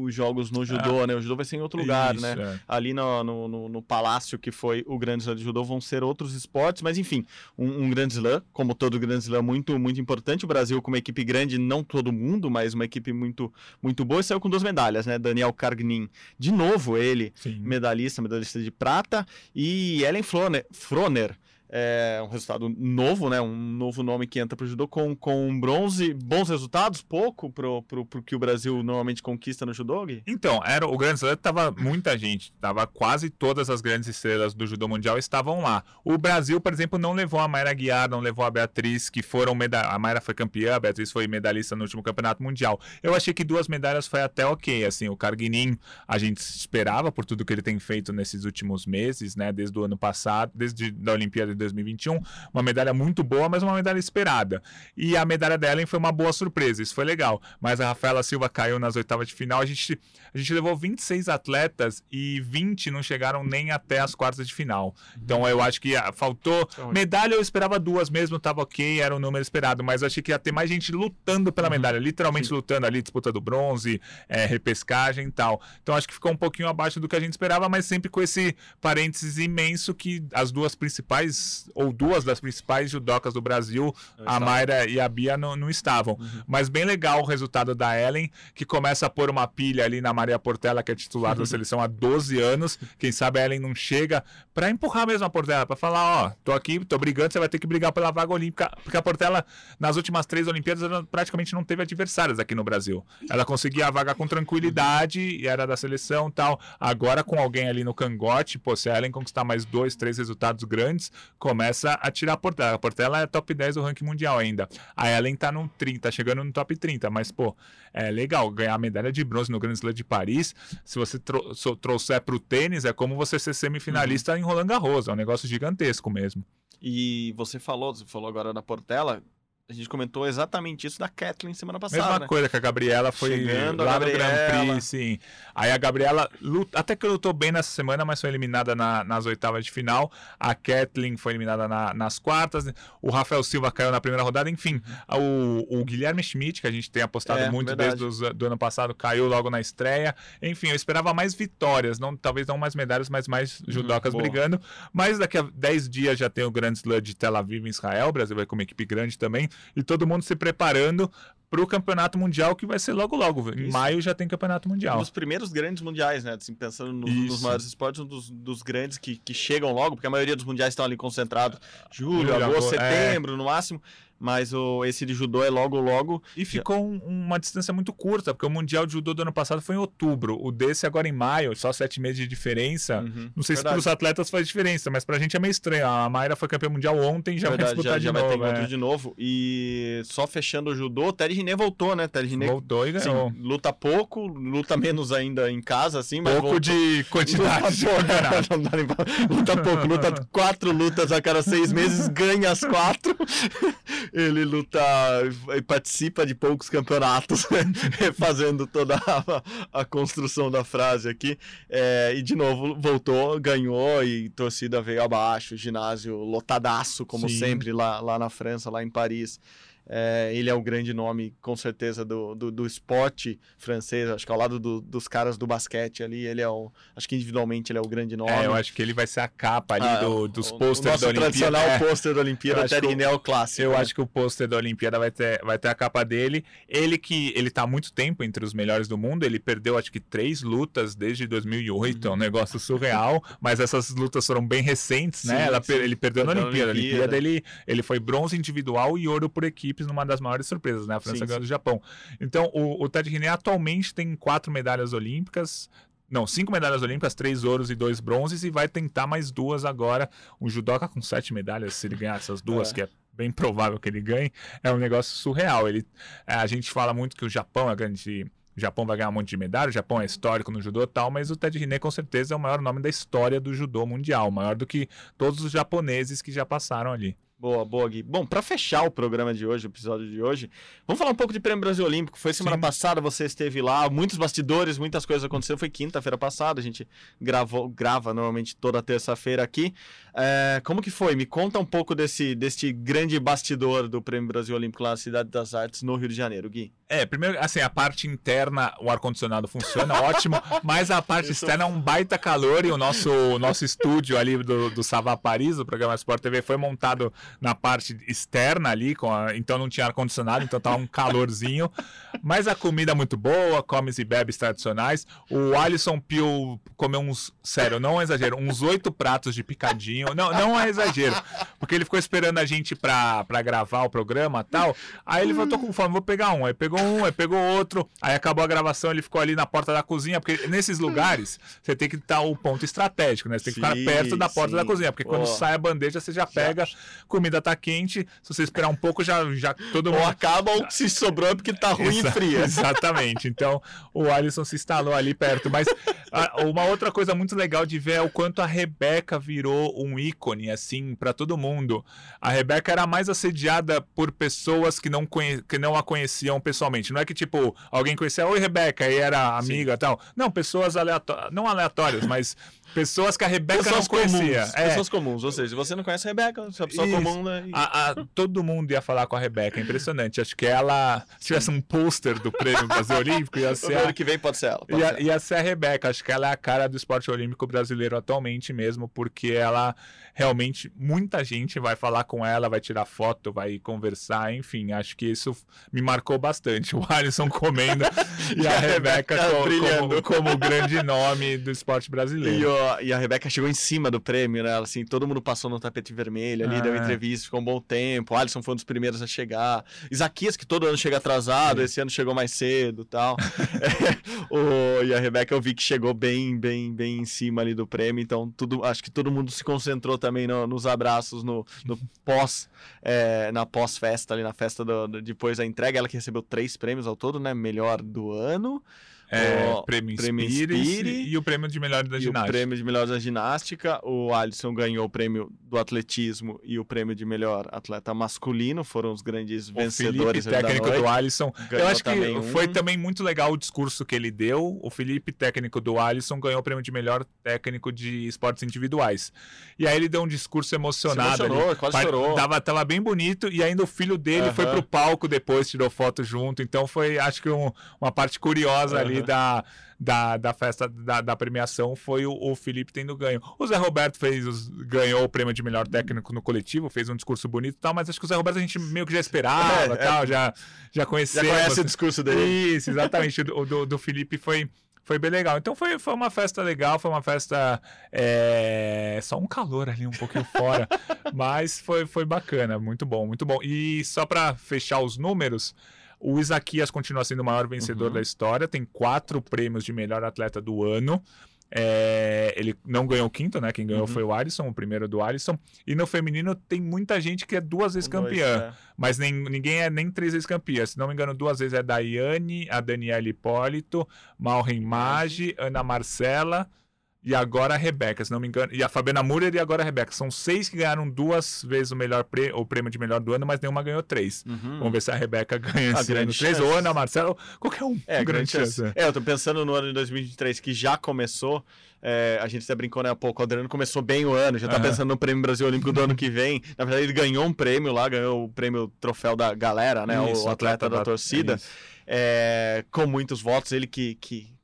os jogos no judô, né? O judô vai ser em outro lugar, Isso, né? é. ali no, no, no- palácio que foi o Grande Slam de Judô vão ser outros esportes, mas enfim, um, um Grande Slam, como todo Grande Slam, muito, muito importante. O Brasil com uma equipe grande, não todo mundo, mas uma equipe muito, muito boa, e saiu com duas medalhas, né? Daniel Cargnin, de novo ele, Sim. medalhista, medalhista de prata, e Ellen Froner, Froner é um resultado novo, né? Um novo nome que entra para o judô com, com bronze, bons resultados, pouco pro, pro, pro que o Brasil normalmente conquista no judô, Gui? Então, era o Grande Slam tava muita gente, tava quase todas as grandes estrelas do judô mundial estavam lá. O Brasil, por exemplo, não levou a Mayra Guiar, não levou a Beatriz, que foram meda a Mayra foi campeã, a Beatriz foi medalhista no último campeonato mundial. Eu achei que duas medalhas foi até ok, assim, o Carguinin a gente esperava por tudo que ele tem feito nesses últimos meses, né, desde o ano passado, desde a Olimpíada 2021, uma medalha muito boa, mas uma medalha esperada. E a medalha da Ellen foi uma boa surpresa, isso foi legal. Mas a Rafaela Silva caiu nas oitavas de final, a gente, a gente levou 26 atletas e 20 não chegaram nem até as quartas de final. Então eu acho que ah, faltou. Medalha eu esperava duas mesmo, tava ok, era o número esperado, mas eu achei que ia ter mais gente lutando pela medalha, literalmente lutando ali, disputa do bronze, é, repescagem e tal. Então acho que ficou um pouquinho abaixo do que a gente esperava, mas sempre com esse parênteses imenso que as duas principais, ou duas das principais judocas do Brasil, a Mayra e a Bia, não, não estavam. Mas bem legal o resultado da Ellen, que começa a pôr uma pilha ali na Maria Portela, que é titular da <laughs> seleção há 12 anos. Quem sabe a Ellen não chega pra empurrar mesmo a Portela, pra falar, ó, tô aqui, tô brigando, você vai ter que brigar pela vaga olímpica, porque a Portela, nas últimas três Olimpíadas, ela praticamente não teve adversários aqui no Brasil. Ela conseguia a vaga com tranquilidade, e era da seleção e tal. Agora, com alguém ali no cangote, pô, se a Ellen conquistar mais dois, três resultados grandes, começa a tirar a Portela. A Portela é top 10 do ranking mundial ainda. A Ellen tá no 30, chegando no top 30, mas, pô, é legal ganhar a medalha de bronze no Grand Slam de Paris. Se você tro so- trouxer pro tênis, é como você ser semifinalista em Roland Garros, é um negócio gigantesco mesmo. E você falou, você falou agora da Portela, a gente comentou exatamente isso da Kathleen semana passada. Mesma né? coisa que a Gabriela foi Chegando lá Gabriela. no Grand Prix, sim. Aí a Gabriela luta- até que lutou bem nessa semana, mas foi eliminada na- nas oitavas de final. A Kathleen foi eliminada na- nas quartas. O Rafael Silva caiu na primeira rodada. Enfim, o, o Guilherme Schmidt, que a gente tem apostado É, muito verdade. desde o ano passado, caiu logo na estreia. Enfim, eu esperava mais vitórias, não, talvez não mais medalhas, mas mais judocas boa. brigando. Mas daqui a 10 dias já tem o Grand Slam de Tel Aviv em Israel. O Brasil vai com uma equipe grande também. E todo mundo se preparando para o campeonato mundial que vai ser logo logo. Em Isso. maio já tem campeonato Um mundial. dos primeiros grandes mundiais, né? Assim, pensando nos, Isso. nos maiores esportes, um dos, dos grandes que, que chegam logo, porque a maioria dos mundiais estão ali concentrados julho, Julho, agosto, agosto, é. setembro, no máximo. Mas o, esse de judô é logo, logo. E ficou um- uma distância muito curta, porque o Mundial de Judô do ano passado foi em outubro. O desse agora em maio, só sete meses de diferença. Uhum, Não sei se verdade. para os atletas faz diferença, mas pra gente é meio estranho. A Mayra foi campeã mundial ontem já vai Verdade, disputar já, de já novo. vai ter é. encontro de novo. E só fechando o judô, o Ted Riné voltou, né? Ted Riné Voltou e ganhou. luta pouco, luta menos ainda em casa, assim, mas Pouco voltou. de quantidade de Luta pouco, pra- luta pouco, luta quatro lutas a cada seis meses, ganha as quatro. <laughs> Ele luta e participa de poucos campeonatos, <laughs> fazendo toda a, a construção da frase aqui. É, e de novo voltou, ganhou e torcida veio abaixo, ginásio lotadaço, como Sim. sempre, lá, lá na França, lá em Paris. É, ele é o grande nome, com certeza, do, do, do esporte francês. Acho que ao lado do- dos caras do basquete ali, ele é o. Acho que individualmente ele é o grande nome. É, eu acho que ele vai ser a capa ali Ah, do- dos nosso da Olimpíada. tradicional É. pôster da Olimpíada, Ted que o- Riné é o clássico. Eu né? acho que o pôster da Olimpíada vai ter, vai ter a capa dele. Ele que ele tá há muito tempo entre os melhores do mundo. Ele perdeu acho que três lutas desde 2008, é um negócio surreal. Mas essas lutas foram bem recentes, né? Sim, Ela per- sim. ele perdeu na Olimpíada. Olimpíada. Olimpíada ele, ele foi bronze individual e ouro por equipes numa das maiores surpresas, né? A França Sim, ganhou do Japão. Então o, o Ted Riné atualmente tem quatro medalhas olímpicas. Não, cinco medalhas olímpicas, três ouros e dois bronzes, e vai tentar mais duas agora. Um judoca com sete medalhas, se ele ganhar essas duas, É. que é bem provável que ele ganhe, é um negócio surreal. Ele, é, a gente fala muito que o Japão é grande. O Japão vai ganhar um monte de medalha, o Japão é histórico no judô e tal, mas o Ted Riné com certeza é o maior nome da história do judô mundial, maior do que todos os japoneses que já passaram ali. Boa, boa, Gui. Bom, para fechar o programa de hoje, o episódio de hoje, vamos falar um pouco de Prêmio Brasil Olímpico. Foi semana Sim. passada, você esteve lá, muitos bastidores, muitas coisas aconteceram. Foi quinta-feira passada, a gente gravou, grava normalmente toda terça-feira aqui. É, como que foi? Me conta um pouco desse, deste grande bastidor do Prêmio Brasil Olímpico lá na Cidade das Artes, no Rio de Janeiro, Gui. É, primeiro, assim, a parte interna, o ar-condicionado funciona, <laughs> ótimo, mas a parte externa é um baita calor e o nosso, o nosso estúdio ali do, do Savá Paris, do programa Sport TV, foi montado na parte externa ali, a- então não tinha ar-condicionado, então tava um calorzinho, mas a comida é muito boa, comes e bebes tradicionais. O Alisson Pio comeu uns, sério, não é exagero, uns oito pratos de picadinho, não, não é exagero, porque ele ficou esperando a gente pra, pra gravar o programa e tal, aí ele falou, tô com fome, vou pegar um, aí pegou um, aí pegou outro, aí acabou a gravação, ele ficou ali na porta da cozinha, porque nesses lugares você tem que estar o ponto estratégico, né? Você tem que Sim, ficar perto da porta sim. da cozinha, porque quando Pô. sai a bandeja você já pega, comida tá quente, se você esperar um pouco já, já todo Ou mundo... acaba ou se sobrou é porque tá ruim Exa- e fria. <laughs> Exatamente. Então, o Alisson se instalou ali perto. Mas a- uma outra coisa muito legal de ver é o quanto a Rebeca virou um ícone, assim, para todo mundo. A Rebeca era mais assediada por pessoas que não, conhe- que não a conheciam pessoalmente. Não é que, tipo, alguém conhecia, oi, Rebeca, e era amiga e tal. Não, pessoas aleatórias, não aleatórias, mas pessoas que a Rebeca Pessoas não conhecia. comuns, É. pessoas comuns, ou seja, se você não conhece a Rebeca, você é pessoa Isso. comum, né? E- A- a- todo mundo ia falar com a Rebeca, é impressionante. Acho que ela se tivesse um pôster do Prêmio Brasil Olímpico, ia <laughs> ser ano a, que vem pode ser ela. pode ia, ser. ia ser a Rebeca. Acho que ela é a cara do esporte olímpico brasileiro atualmente mesmo, porque ela realmente, muita gente vai falar com ela, vai tirar foto, vai conversar, enfim. Acho que isso me marcou bastante. O Alisson comendo <laughs> e a Rebeca Rebeca co- brilhando. como, como grande nome do esporte E, brasileiro. ó, e a Rebeca chegou em cima do prêmio, né? Assim, todo mundo passou no tapete vermelho ali, Ah, deu entrevista, ficou um bom tempo. O Alisson foi um dos primeiros a chegar. Isaquias, que todo ano chega atrasado, esse ano chegou mais cedo e tal. É, <laughs> <laughs> o- e a Rebeca eu vi que chegou bem, bem, bem em cima ali do prêmio. Então, tudo, acho que todo mundo se concentrou também no- nos abraços, no, no pós, é, na pós-festa ali, na festa do, do- depois da entrega. Ela que recebeu três prêmios ao todo, né? Melhor do ano. É, o prêmio prêmio Inspire, Inspire e o prêmio de melhor da e o ginástica. prêmio de melhor da ginástica. O Alisson ganhou o prêmio do atletismo e o prêmio de melhor atleta masculino foram os grandes vencedores o Felipe, técnico do Alisson. Ganhou Eu acho que também um. foi também muito legal o discurso que ele deu. O Felipe, técnico do Alisson, ganhou o prêmio de melhor técnico de esportes individuais. E aí ele deu um discurso emocionado. Emocionou, ali. quase chorou. Tava, tava bem bonito. E ainda o filho dele foi Aham. pro palco depois, tirou foto junto. Então foi, acho que um- uma parte curiosa ali Aham. da, da, da festa da, da premiação foi o, o Felipe tendo ganho. O Zé Roberto fez os- ganhou o prêmio de melhor técnico no coletivo, fez um discurso bonito e tal, mas acho que o Zé Roberto a gente meio que já esperava É, tal, já, já Já conhecemos. conhece o discurso dele. Isso, exatamente. o do, do Felipe foi, foi bem legal. Então foi, foi uma festa legal, foi uma festa. é, Só um calor ali um pouquinho <laughs> fora. mas foi, foi bacana, muito bom, muito bom. E só para fechar os números. O Isaquias continua sendo o maior vencedor Uhum. da história, tem quatro prêmios de melhor atleta do ano. É, ele não ganhou o quinto, né? Quem ganhou Uhum. foi o Alisson, o primeiro do Alisson. E no feminino tem muita gente que é duas vezes dois, campeã. é. Mas nem, ninguém é nem três vezes campeã. Se não me engano, duas vezes é a Daiane, a Daniela Hipólito, Malren Maggi, Ana Marcela e agora a Rebeca, se não me engano. E a Fabiana Murer e agora a Rebeca. São seis que ganharam duas vezes o, melhor prê- o prêmio de melhor do ano, mas nenhuma ganhou três. Uhum. Vamos ver se a Rebeca ganha esse ano três, chance. ou Ana Marcela, ou qualquer um. É, grande chance. É, eu tô pensando no ano de 2023 que já começou. é, a gente até brincou, né, há pouco. O Adriano começou bem o ano, já tá Aham. pensando no Prêmio Brasil Olímpico do ano que vem. Na verdade, ele ganhou um prêmio lá, ganhou o prêmio Troféu da Galera, né? Isso, o atleta, da, torcida. isso. é, com muitos votos. Ele que. que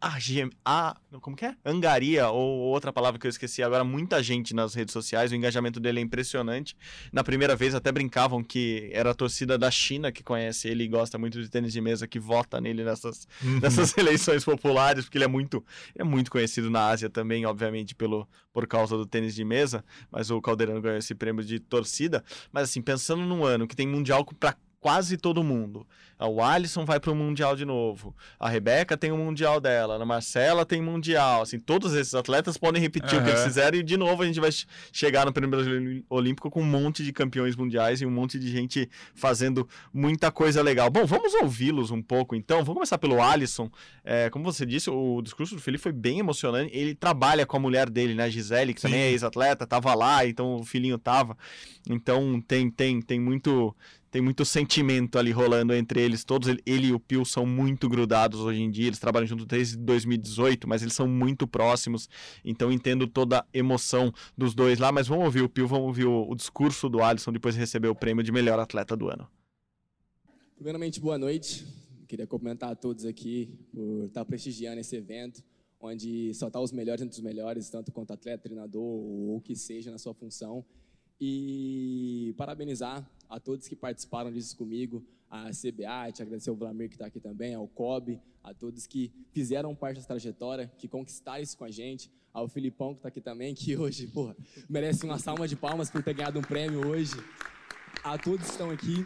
a, gem- a, como que é? Angaria, ou outra palavra que eu esqueci agora, muita gente nas redes sociais, o engajamento dele é impressionante. Na primeira vez até brincavam que era a torcida da China que conhece ele e gosta muito de tênis de mesa, que vota nele nessas, Uhum. nessas <laughs> eleições populares, porque ele é muito, é muito conhecido na Ásia também, obviamente, pelo, por causa do tênis de mesa, mas o Caldeirão ganhou esse prêmio de torcida. Mas assim, pensando num ano que tem mundial para quase todo mundo. O Alisson vai para o Mundial de novo. A Rebeca tem o Mundial dela. A Ana Marcela tem Mundial. Assim, todos esses atletas podem repetir o que eles fizeram e de novo a gente vai che- chegar no Brasileiro Olímpico com um monte de campeões mundiais e um monte de gente fazendo muita coisa legal. Bom, vamos ouvi-los um pouco então. Vamos começar pelo Alisson. É, como você disse, o discurso do Felipe foi bem emocionante. Ele trabalha com a mulher dele, né, Gisele, que também Sim. é ex-atleta, tava lá, então o filhinho tava. Então tem tem tem muito tem muito sentimento ali rolando entre eles. Todos ele, ele e o Pio são muito grudados hoje em dia. Eles trabalham juntos desde 2018, mas eles são muito próximos. Então entendo toda a emoção dos dois lá. Mas vamos ouvir o Pio, vamos ouvir o, o discurso do Alisson depois de receber o prêmio de melhor atleta do ano. Primeiramente, boa noite. Queria cumprimentar a todos aqui por estar prestigiando esse evento, onde só tá os melhores entre os melhores, tanto quanto atleta, treinador ou o que seja na sua função. E parabenizar a todos que participaram disso comigo, a CBA, te agradecer ao Vlamir que está aqui também, ao COB, a todos que fizeram parte dessa trajetória, que conquistaram isso com a gente, ao Filipão que está aqui também, que hoje, porra, merece uma salva de palmas por ter ganhado um prêmio hoje. A todos que estão aqui,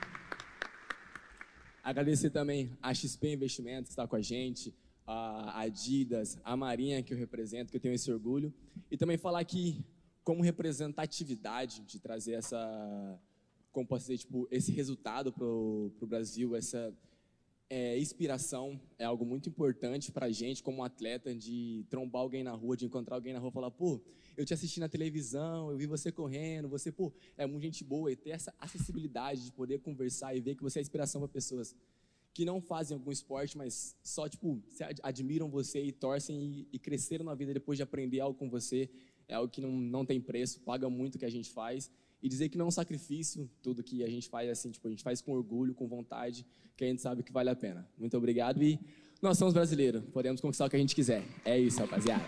Agradecer também a XP Investimentos que está com a gente, a Adidas, a Marinha que eu represento, que eu tenho esse orgulho. E também falar que, como representatividade de trazer essa, como posso dizer, tipo, esse resultado para o Brasil, essa é, inspiração é algo muito importante para a gente, como atleta, de trombar alguém na rua, de encontrar alguém na rua e falar, pô, eu te assisti na televisão, eu vi você correndo, você, pô, é muito gente boa. E ter essa acessibilidade de poder conversar e ver que você é inspiração para pessoas que não fazem algum esporte, mas só, tipo, admiram você e torcem e, e cresceram na vida depois de aprender algo com você, é algo que não, não tem preço, paga muito o que a gente faz. E dizer que não é um sacrifício, tudo que a gente faz, assim, tipo, a gente faz com orgulho, com vontade, que a gente sabe que vale a pena. Muito obrigado e nós somos brasileiros, podemos conquistar o que a gente quiser. É isso, rapaziada.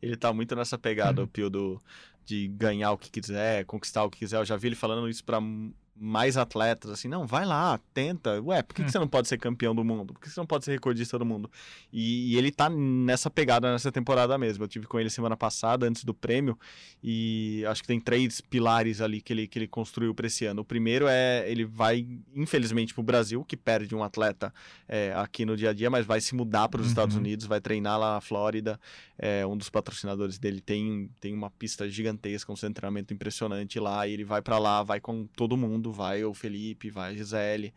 Ele tá muito nessa pegada, o Pio, do, de ganhar o que quiser, conquistar o que quiser. Eu já vi ele falando isso pra m- mais atletas, assim, não, vai lá, tenta. Ué, por que, que você não pode ser campeão do mundo? Por que você não pode ser recordista do mundo? E, e ele tá nessa pegada nessa temporada mesmo. Eu tive com ele semana passada, antes do prêmio, e acho que tem três pilares ali que ele, que ele construiu para esse ano. O primeiro é, ele vai, infelizmente, pro Brasil, que perde um atleta é, aqui no dia a dia, mas vai se mudar para os Uhum. Estados Unidos, vai treinar lá na Flórida. É, um dos patrocinadores dele tem, tem uma pista gigantesca, um treinamento impressionante lá, e ele vai para lá, vai com todo mundo, vai o Felipe, vai a Gisele,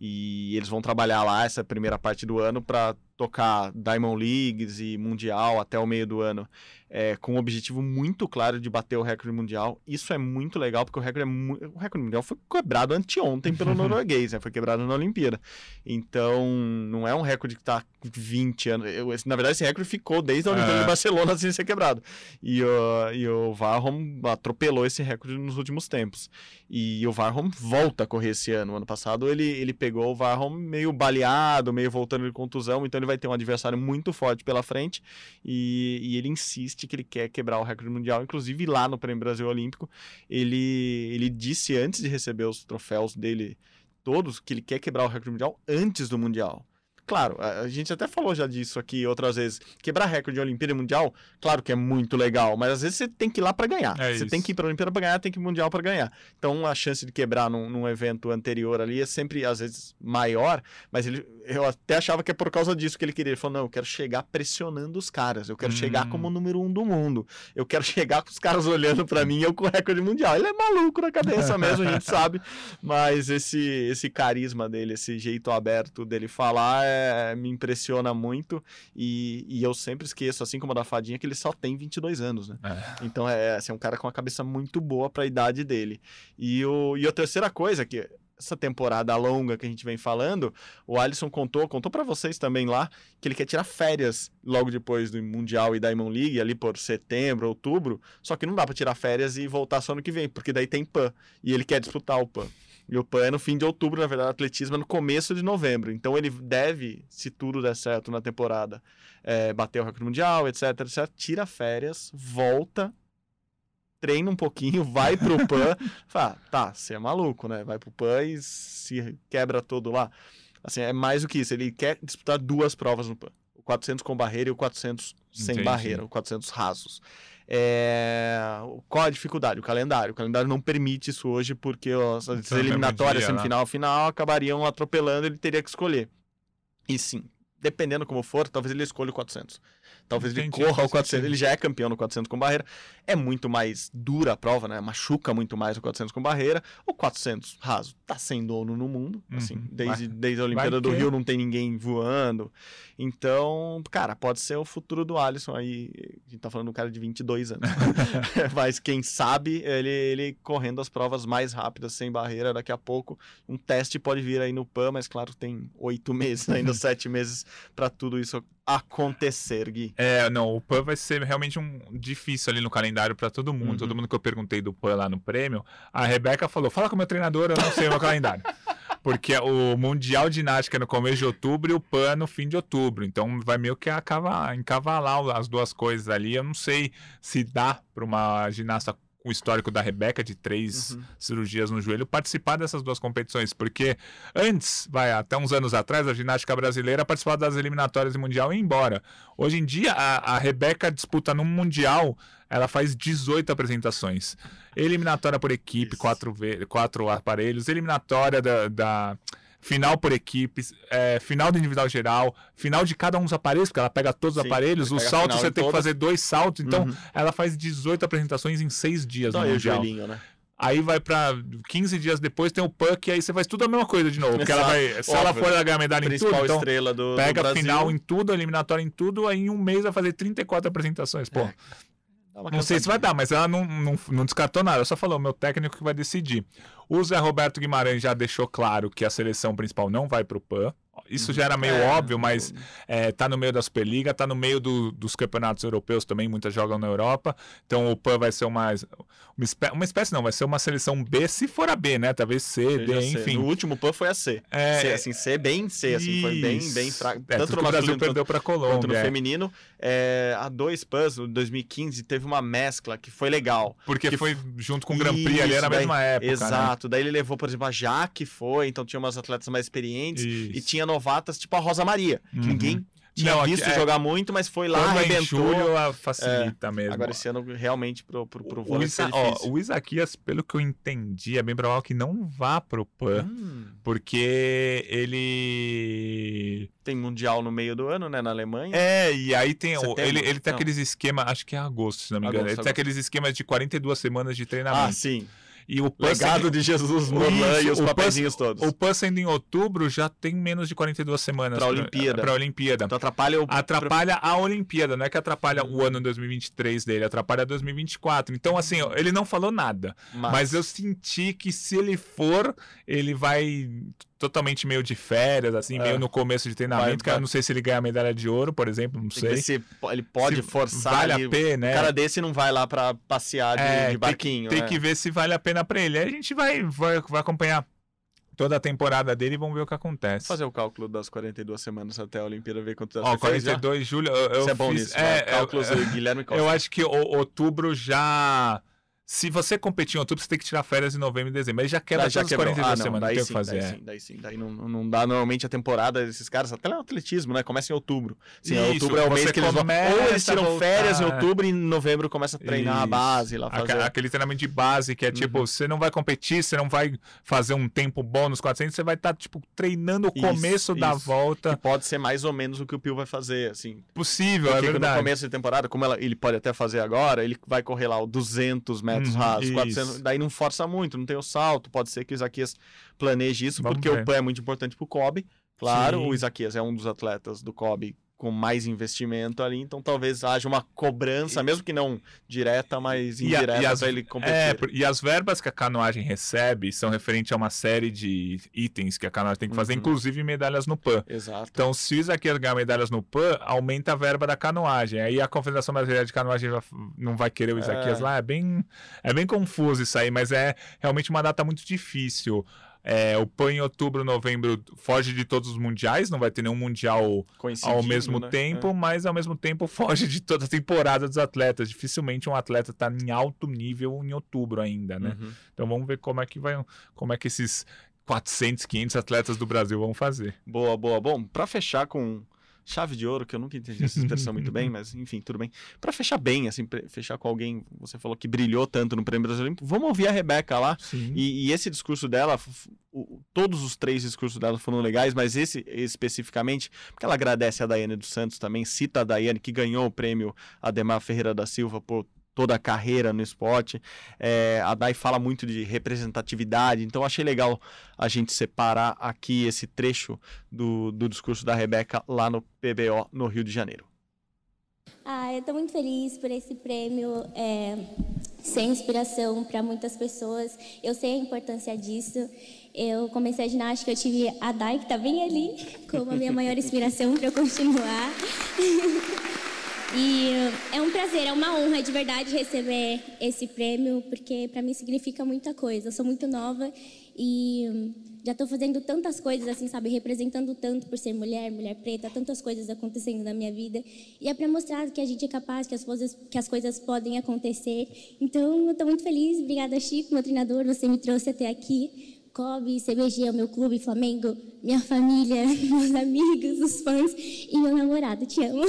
e eles vão trabalhar lá essa primeira parte do ano para tocar Diamond Leagues e Mundial até o meio do ano é, com um objetivo muito claro de bater o recorde mundial. Isso é muito legal, porque o recorde, é mu- o recorde mundial foi quebrado anteontem pelo <laughs> norueguês, né? Foi quebrado na Olimpíada. Então, não é um recorde que está 20 anos. Eu- esse- na verdade, esse recorde ficou desde a Olimpíada É. de Barcelona sem ser quebrado. E, o e o Varrom atropelou esse recorde nos últimos tempos. E o Varrom volta a correr esse ano. Ano passado ele, ele pegou o Varrom meio baleado, meio voltando de contusão, então ele vai ter um adversário muito forte pela frente. E, e ele insiste que ele quer quebrar o recorde mundial. Inclusive lá no Prêmio Brasil Olímpico, ele, ele disse antes de receber os troféus dele todos que ele quer quebrar o recorde mundial antes do mundial. Claro, a gente até falou já disso aqui outras vezes. Quebrar recorde de Olimpíada e Mundial, claro que é muito legal, mas às vezes você tem que ir lá para ganhar. É você isso. tem que ir para a Olimpíada para ganhar, tem que ir pro Mundial para ganhar. Então a chance de quebrar num, num evento anterior ali é sempre, às vezes, maior, mas ele, eu até achava que é por causa disso que ele queria. Ele falou: não, eu quero chegar pressionando os caras, eu quero chegar Hum. como o número um do mundo, eu quero <laughs> chegar com os caras olhando para mim e eu com o recorde mundial. Ele é maluco na cabeça mesmo, a gente <laughs> sabe, mas esse, esse carisma dele, esse jeito aberto dele falar, é, me impressiona muito e, e eu sempre esqueço, assim como a da Fadinha, que ele só tem 22 anos, né? É. Então é, assim, é um cara com uma cabeça muito boa para a idade dele. E, o, e a terceira coisa que essa temporada longa que a gente vem falando, o Alisson contou, contou para vocês também lá, que ele quer tirar férias logo depois do Mundial e Diamond League, ali por setembro, outubro, só que não dá para tirar férias e voltar só ano que vem, porque daí tem PAN, e ele quer disputar o PAN. E o PAN é no fim de outubro, na verdade, o atletismo é no começo de novembro. Então ele deve, se tudo der certo na temporada, é, bater o recorde mundial, etc, etc, tira férias, volta, treina um pouquinho, <laughs> vai pro PAN, fala, tá, você é maluco, né? Vai pro PAN e se quebra todo lá. Assim, é mais do que isso, ele quer disputar duas provas no PAN. O 400 com barreira e o 400 sem Entendi. barreira, o 400 rasos. É, Qual a dificuldade? O calendário. O calendário não permite isso hoje porque as Então, eliminatórias, dia, né? semifinal, final, acabariam atropelando, ele teria que escolher. E sim, dependendo como for, talvez ele escolha o 400. Talvez ele Entendi, corra faz o 400. sentido. Ele já é campeão no 400 com barreira. É muito mais dura a prova, né? Machuca muito mais o 400 com barreira. O 400 raso tá sem dono no mundo. Assim, Uhum. desde, Vai- desde a Olimpíada do que- Rio não tem ninguém voando. Então, cara, pode ser o futuro do Alisson aí. A gente tá falando de um cara de 22 anos. <laughs> <laughs> Mas quem sabe ele, ele correndo as provas mais rápidas, sem barreira, daqui a pouco. Um teste pode vir aí no PAN, mas claro, tem oito meses, ainda <laughs> sete meses para tudo isso acontecer, Gui. É, não, o PAN vai ser realmente um difícil ali no calendário para todo mundo. Uhum. Todo mundo que eu perguntei do PAN lá no prêmio, a Rebeca falou: fala com o meu treinador, eu não sei o meu calendário. <laughs> Porque o Mundial de Ginástica é no começo de outubro e o PAN no fim de outubro. Então vai meio que encavalar as duas coisas ali. Eu não sei se dá para uma ginasta o histórico da Rebeca, de três Uhum. cirurgias no joelho, participar dessas duas competições. Porque antes, vai, até uns anos atrás, a ginástica brasileira participava das eliminatórias do Mundial e ia embora. Hoje em dia, a, a Rebeca disputa no Mundial, ela faz 18 apresentações. Eliminatória por equipe, Isso. quatro, quatro aparelhos, eliminatória da. da Final por equipes, é, final do individual geral, final de cada um dos aparelhos, porque ela pega todos os Sim, aparelhos, o salto você em tem que fazer dois saltos, então Uhum. ela faz 18 apresentações em seis dias Só no aí o Mundial. joelhinho, né? Aí vai pra 15 dias depois tem o puck, e aí você faz tudo a mesma coisa de novo. Porque ela vai, se ela for ela ganhar medalha em tudo, então estrela do, do pega Brasil. final em tudo, eliminatória em tudo, aí em um mês vai fazer 34 apresentações. Pô, É, não sei se vai dar, mas ela não, não, não descartou nada, ela só falou, meu técnico que vai decidir. O Zé Roberto Guimarães já deixou claro que a seleção principal não vai pro PAN. Isso já era meio É, óbvio, mas é, tá no meio da Superliga, tá no meio do- dos campeonatos europeus também, muitas jogam na Europa. Então o PAN vai ser uma, uma, espé- uma espécie, não, vai ser uma seleção B, se for a B, né? Talvez C, D, enfim. No último PAN foi a C. É, C, assim, C bem C, assim, foi bem, bem Isso. fraco. É, tanto tanto no o Brasil perdeu para quanto no Colômbia. é. feminino. É, a dois PANs, no 2015, teve uma mescla que foi legal. Porque que foi junto com o Grand Prix ali, Isso, era a daí- mesma época. né? Exato. Daí ele levou, por exemplo, a Jaque foi, então tinha umas atletas mais experientes. E Isso. Novatas tipo a Rosa Maria, que Uhum. ninguém tinha Não, visto é- jogar muito, mas foi lá, é arrebentou. julho, a facilita mesmo. Agora esse ano realmente pro, pro, pro o, vôlei Isa, foi ó, o Isaquias, pelo que eu entendi, é bem provável que não vá pro PAN, Hum, porque ele. tem mundial no meio do ano, né, na Alemanha. É, e aí tem. o- ele, ele tem Não. aqueles esquemas, acho que é agosto, se não me engano. Agosto, ele tem agosto. aqueles esquemas de 42 semanas de ah, treinamento. sim. E o PAN Legado de Jesus Morlan Isso, e os papeizinhos todos. O PAN sendo em outubro já tem menos de 42 semanas Pra Olimpíada. Pra Olimpíada. Então atrapalha o. Atrapalha a Olimpíada, não é que atrapalha o ano 2023 dele, atrapalha 2024. Então, assim, ele não falou nada. Mas- Mas, eu senti que se ele for, ele vai totalmente meio de férias, assim, É. meio no começo de treinamento, Vai- que eu vai- não sei se ele ganha a medalha de ouro, por exemplo, não Tem sei. se ele pode Se forçar. vale ali. a pena, Um é. cara desse não vai lá pra passear de, É, de tem que- barquinho. Tem né? que ver se vale a pena pra ele. Aí a gente vai, vai, vai acompanhar toda a temporada dele e vamos ver o que acontece. fazer o cálculo das 42 semanas até a Olimpíada, ver quanto Ó, fez já? 42 de julho, eu, eu Você é bom fiz, nisso, é, né? eu- Cálculos eu- do Guilherme Costa. Eu acho que o- outubro já. Se você competir em outubro, você tem que tirar férias em novembro e dezembro. Aí já quebra já. 42 Ah, não, semanas. Não daí tem o sim, que fazer. daí é. sim, daí sim. Daí não, não dá normalmente a temporada desses caras, até no atletismo, né? Começa em outubro. Sim, Isso, outubro é o mês que eles vão. Ou eles tiram a férias em outubro e em novembro começa a treinar a Isso. base lá, fazer. Aquele treinamento de base que é tipo, Uhum. você não vai competir, você não vai fazer um tempo bom nos 400, você vai estar, tipo, treinando o Isso, começo da isso. Que volta pode ser mais ou menos o que o Pio vai fazer, assim. possível, é Porque no verdade. começo de temporada, como ela- ele pode até fazer agora, ele vai correr lá o 200 metros Uhum, rasos, isso. 400, daí não força muito, não tem o salto. Pode ser que o Isaquias planeje isso, Vamos porque ver. o PAN é muito importante pro Kobe. Claro, Sim. o Isaquias é um dos atletas do Kobe com mais investimento ali, então talvez haja uma cobrança, mesmo que não direta, mas indireta e ele competir. É, e as verbas que a canoagem recebe são referentes a uma série de itens que a canoagem tem que fazer, Uhum. inclusive medalhas no PAN. Exato. Então, se o Isaquias ganhar medalhas no PAN, aumenta a verba da canoagem. Aí a Confederação Brasileira de Canoagem não vai querer o Isaquias É. lá. É bem, é bem confuso isso aí, mas é realmente uma data muito difícil. É, o PAN em outubro, novembro foge de todos os mundiais, não vai ter nenhum mundial ao mesmo né? tempo, mas ao mesmo tempo <laughs> foge de toda a temporada dos atletas. Dificilmente um atleta está em alto nível em outubro ainda, É. né? Uhum. Então vamos ver como é que vai, como é que esses 400, 500 atletas do Brasil vão fazer. Boa, boa. Bom, pra fechar com chave de ouro, que eu nunca entendi essa expressão muito bem, mas enfim, tudo bem. Pra fechar bem, assim, fechar com alguém, você falou que brilhou tanto no Prêmio Brasileiro, vamos ouvir a Rebeca lá. E, e esse discurso dela, o- todos os três discursos dela foram legais, mas esse especificamente, porque ela agradece a Daiane dos Santos também, cita a Daiane, que ganhou o prêmio Ademar Ferreira da Silva por toda a carreira no esporte. É, a Dai fala muito de representatividade, então achei legal a gente separar aqui esse trecho do, do discurso da Rebeca lá no PBO, no Rio de Janeiro. Ah, eu estou muito feliz por esse prêmio é, ser inspiração para muitas pessoas. Eu sei a importância disso. Eu comecei a ginástica, eu tive a Dai, que está bem ali, como a minha maior inspiração para eu continuar. <laughs> E é um prazer, é uma honra de verdade receber esse prêmio, porque para mim significa muita coisa. Eu sou muito nova e já estou fazendo tantas coisas, assim, sabe, representando tanto por ser mulher, mulher preta, tantas coisas acontecendo na minha vida. E é para mostrar que a gente é capaz, que as coisas, que as coisas podem acontecer. Então, eu estou muito feliz. Obrigada, Chico, meu treinador, você me trouxe até aqui. Kobe, CBG, é o meu clube, Flamengo, minha família, <laughs> meus amigos, os fãs e meu namorado. Te amo.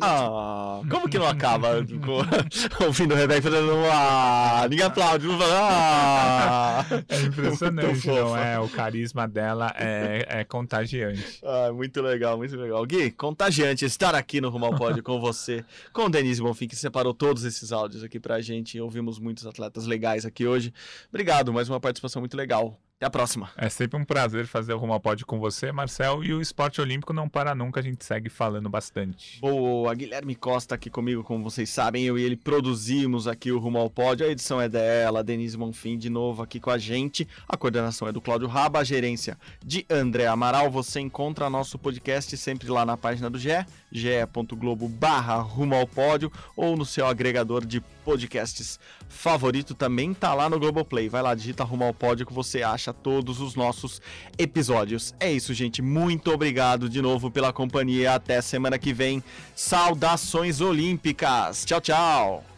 Ah, como que não acaba <laughs> <laughs> ouvindo o Rebeca falando ah, ninguém aplaude, não fala ah. É impressionante, não é? O carisma dela é, é contagiante. <laughs> Ah, muito legal, muito legal. Gui, contagiante estar aqui no Rumo ao Pódio com você, com o Denise Bonfim, que separou todos esses áudios aqui pra gente. Ouvimos muitos atletas legais aqui hoje. Obrigado, mais uma participação muito legal. Até a próxima. É sempre um prazer fazer o Rumo ao Pódio com você, Marcel. E o esporte olímpico não para nunca, a gente segue falando bastante. Boa, Guilherme Costa aqui comigo, como vocês sabem, eu e ele produzimos aqui o Rumo ao Pódio, a edição é dela, Denise Monfim de novo aqui com a gente, a coordenação é do Cláudio Raba, a gerência de André Amaral, você encontra nosso podcast sempre lá na página do GE, ge.globo barra Rumo ao Pódio, ou no seu agregador de podcasts favorito, também tá lá no Globoplay, vai lá, digita Rumo ao Pódio que você acha todos os nossos episódios. É isso, gente, muito obrigado de novo pela companhia, até semana que vem, saudações olímpicas, tchau, tchau!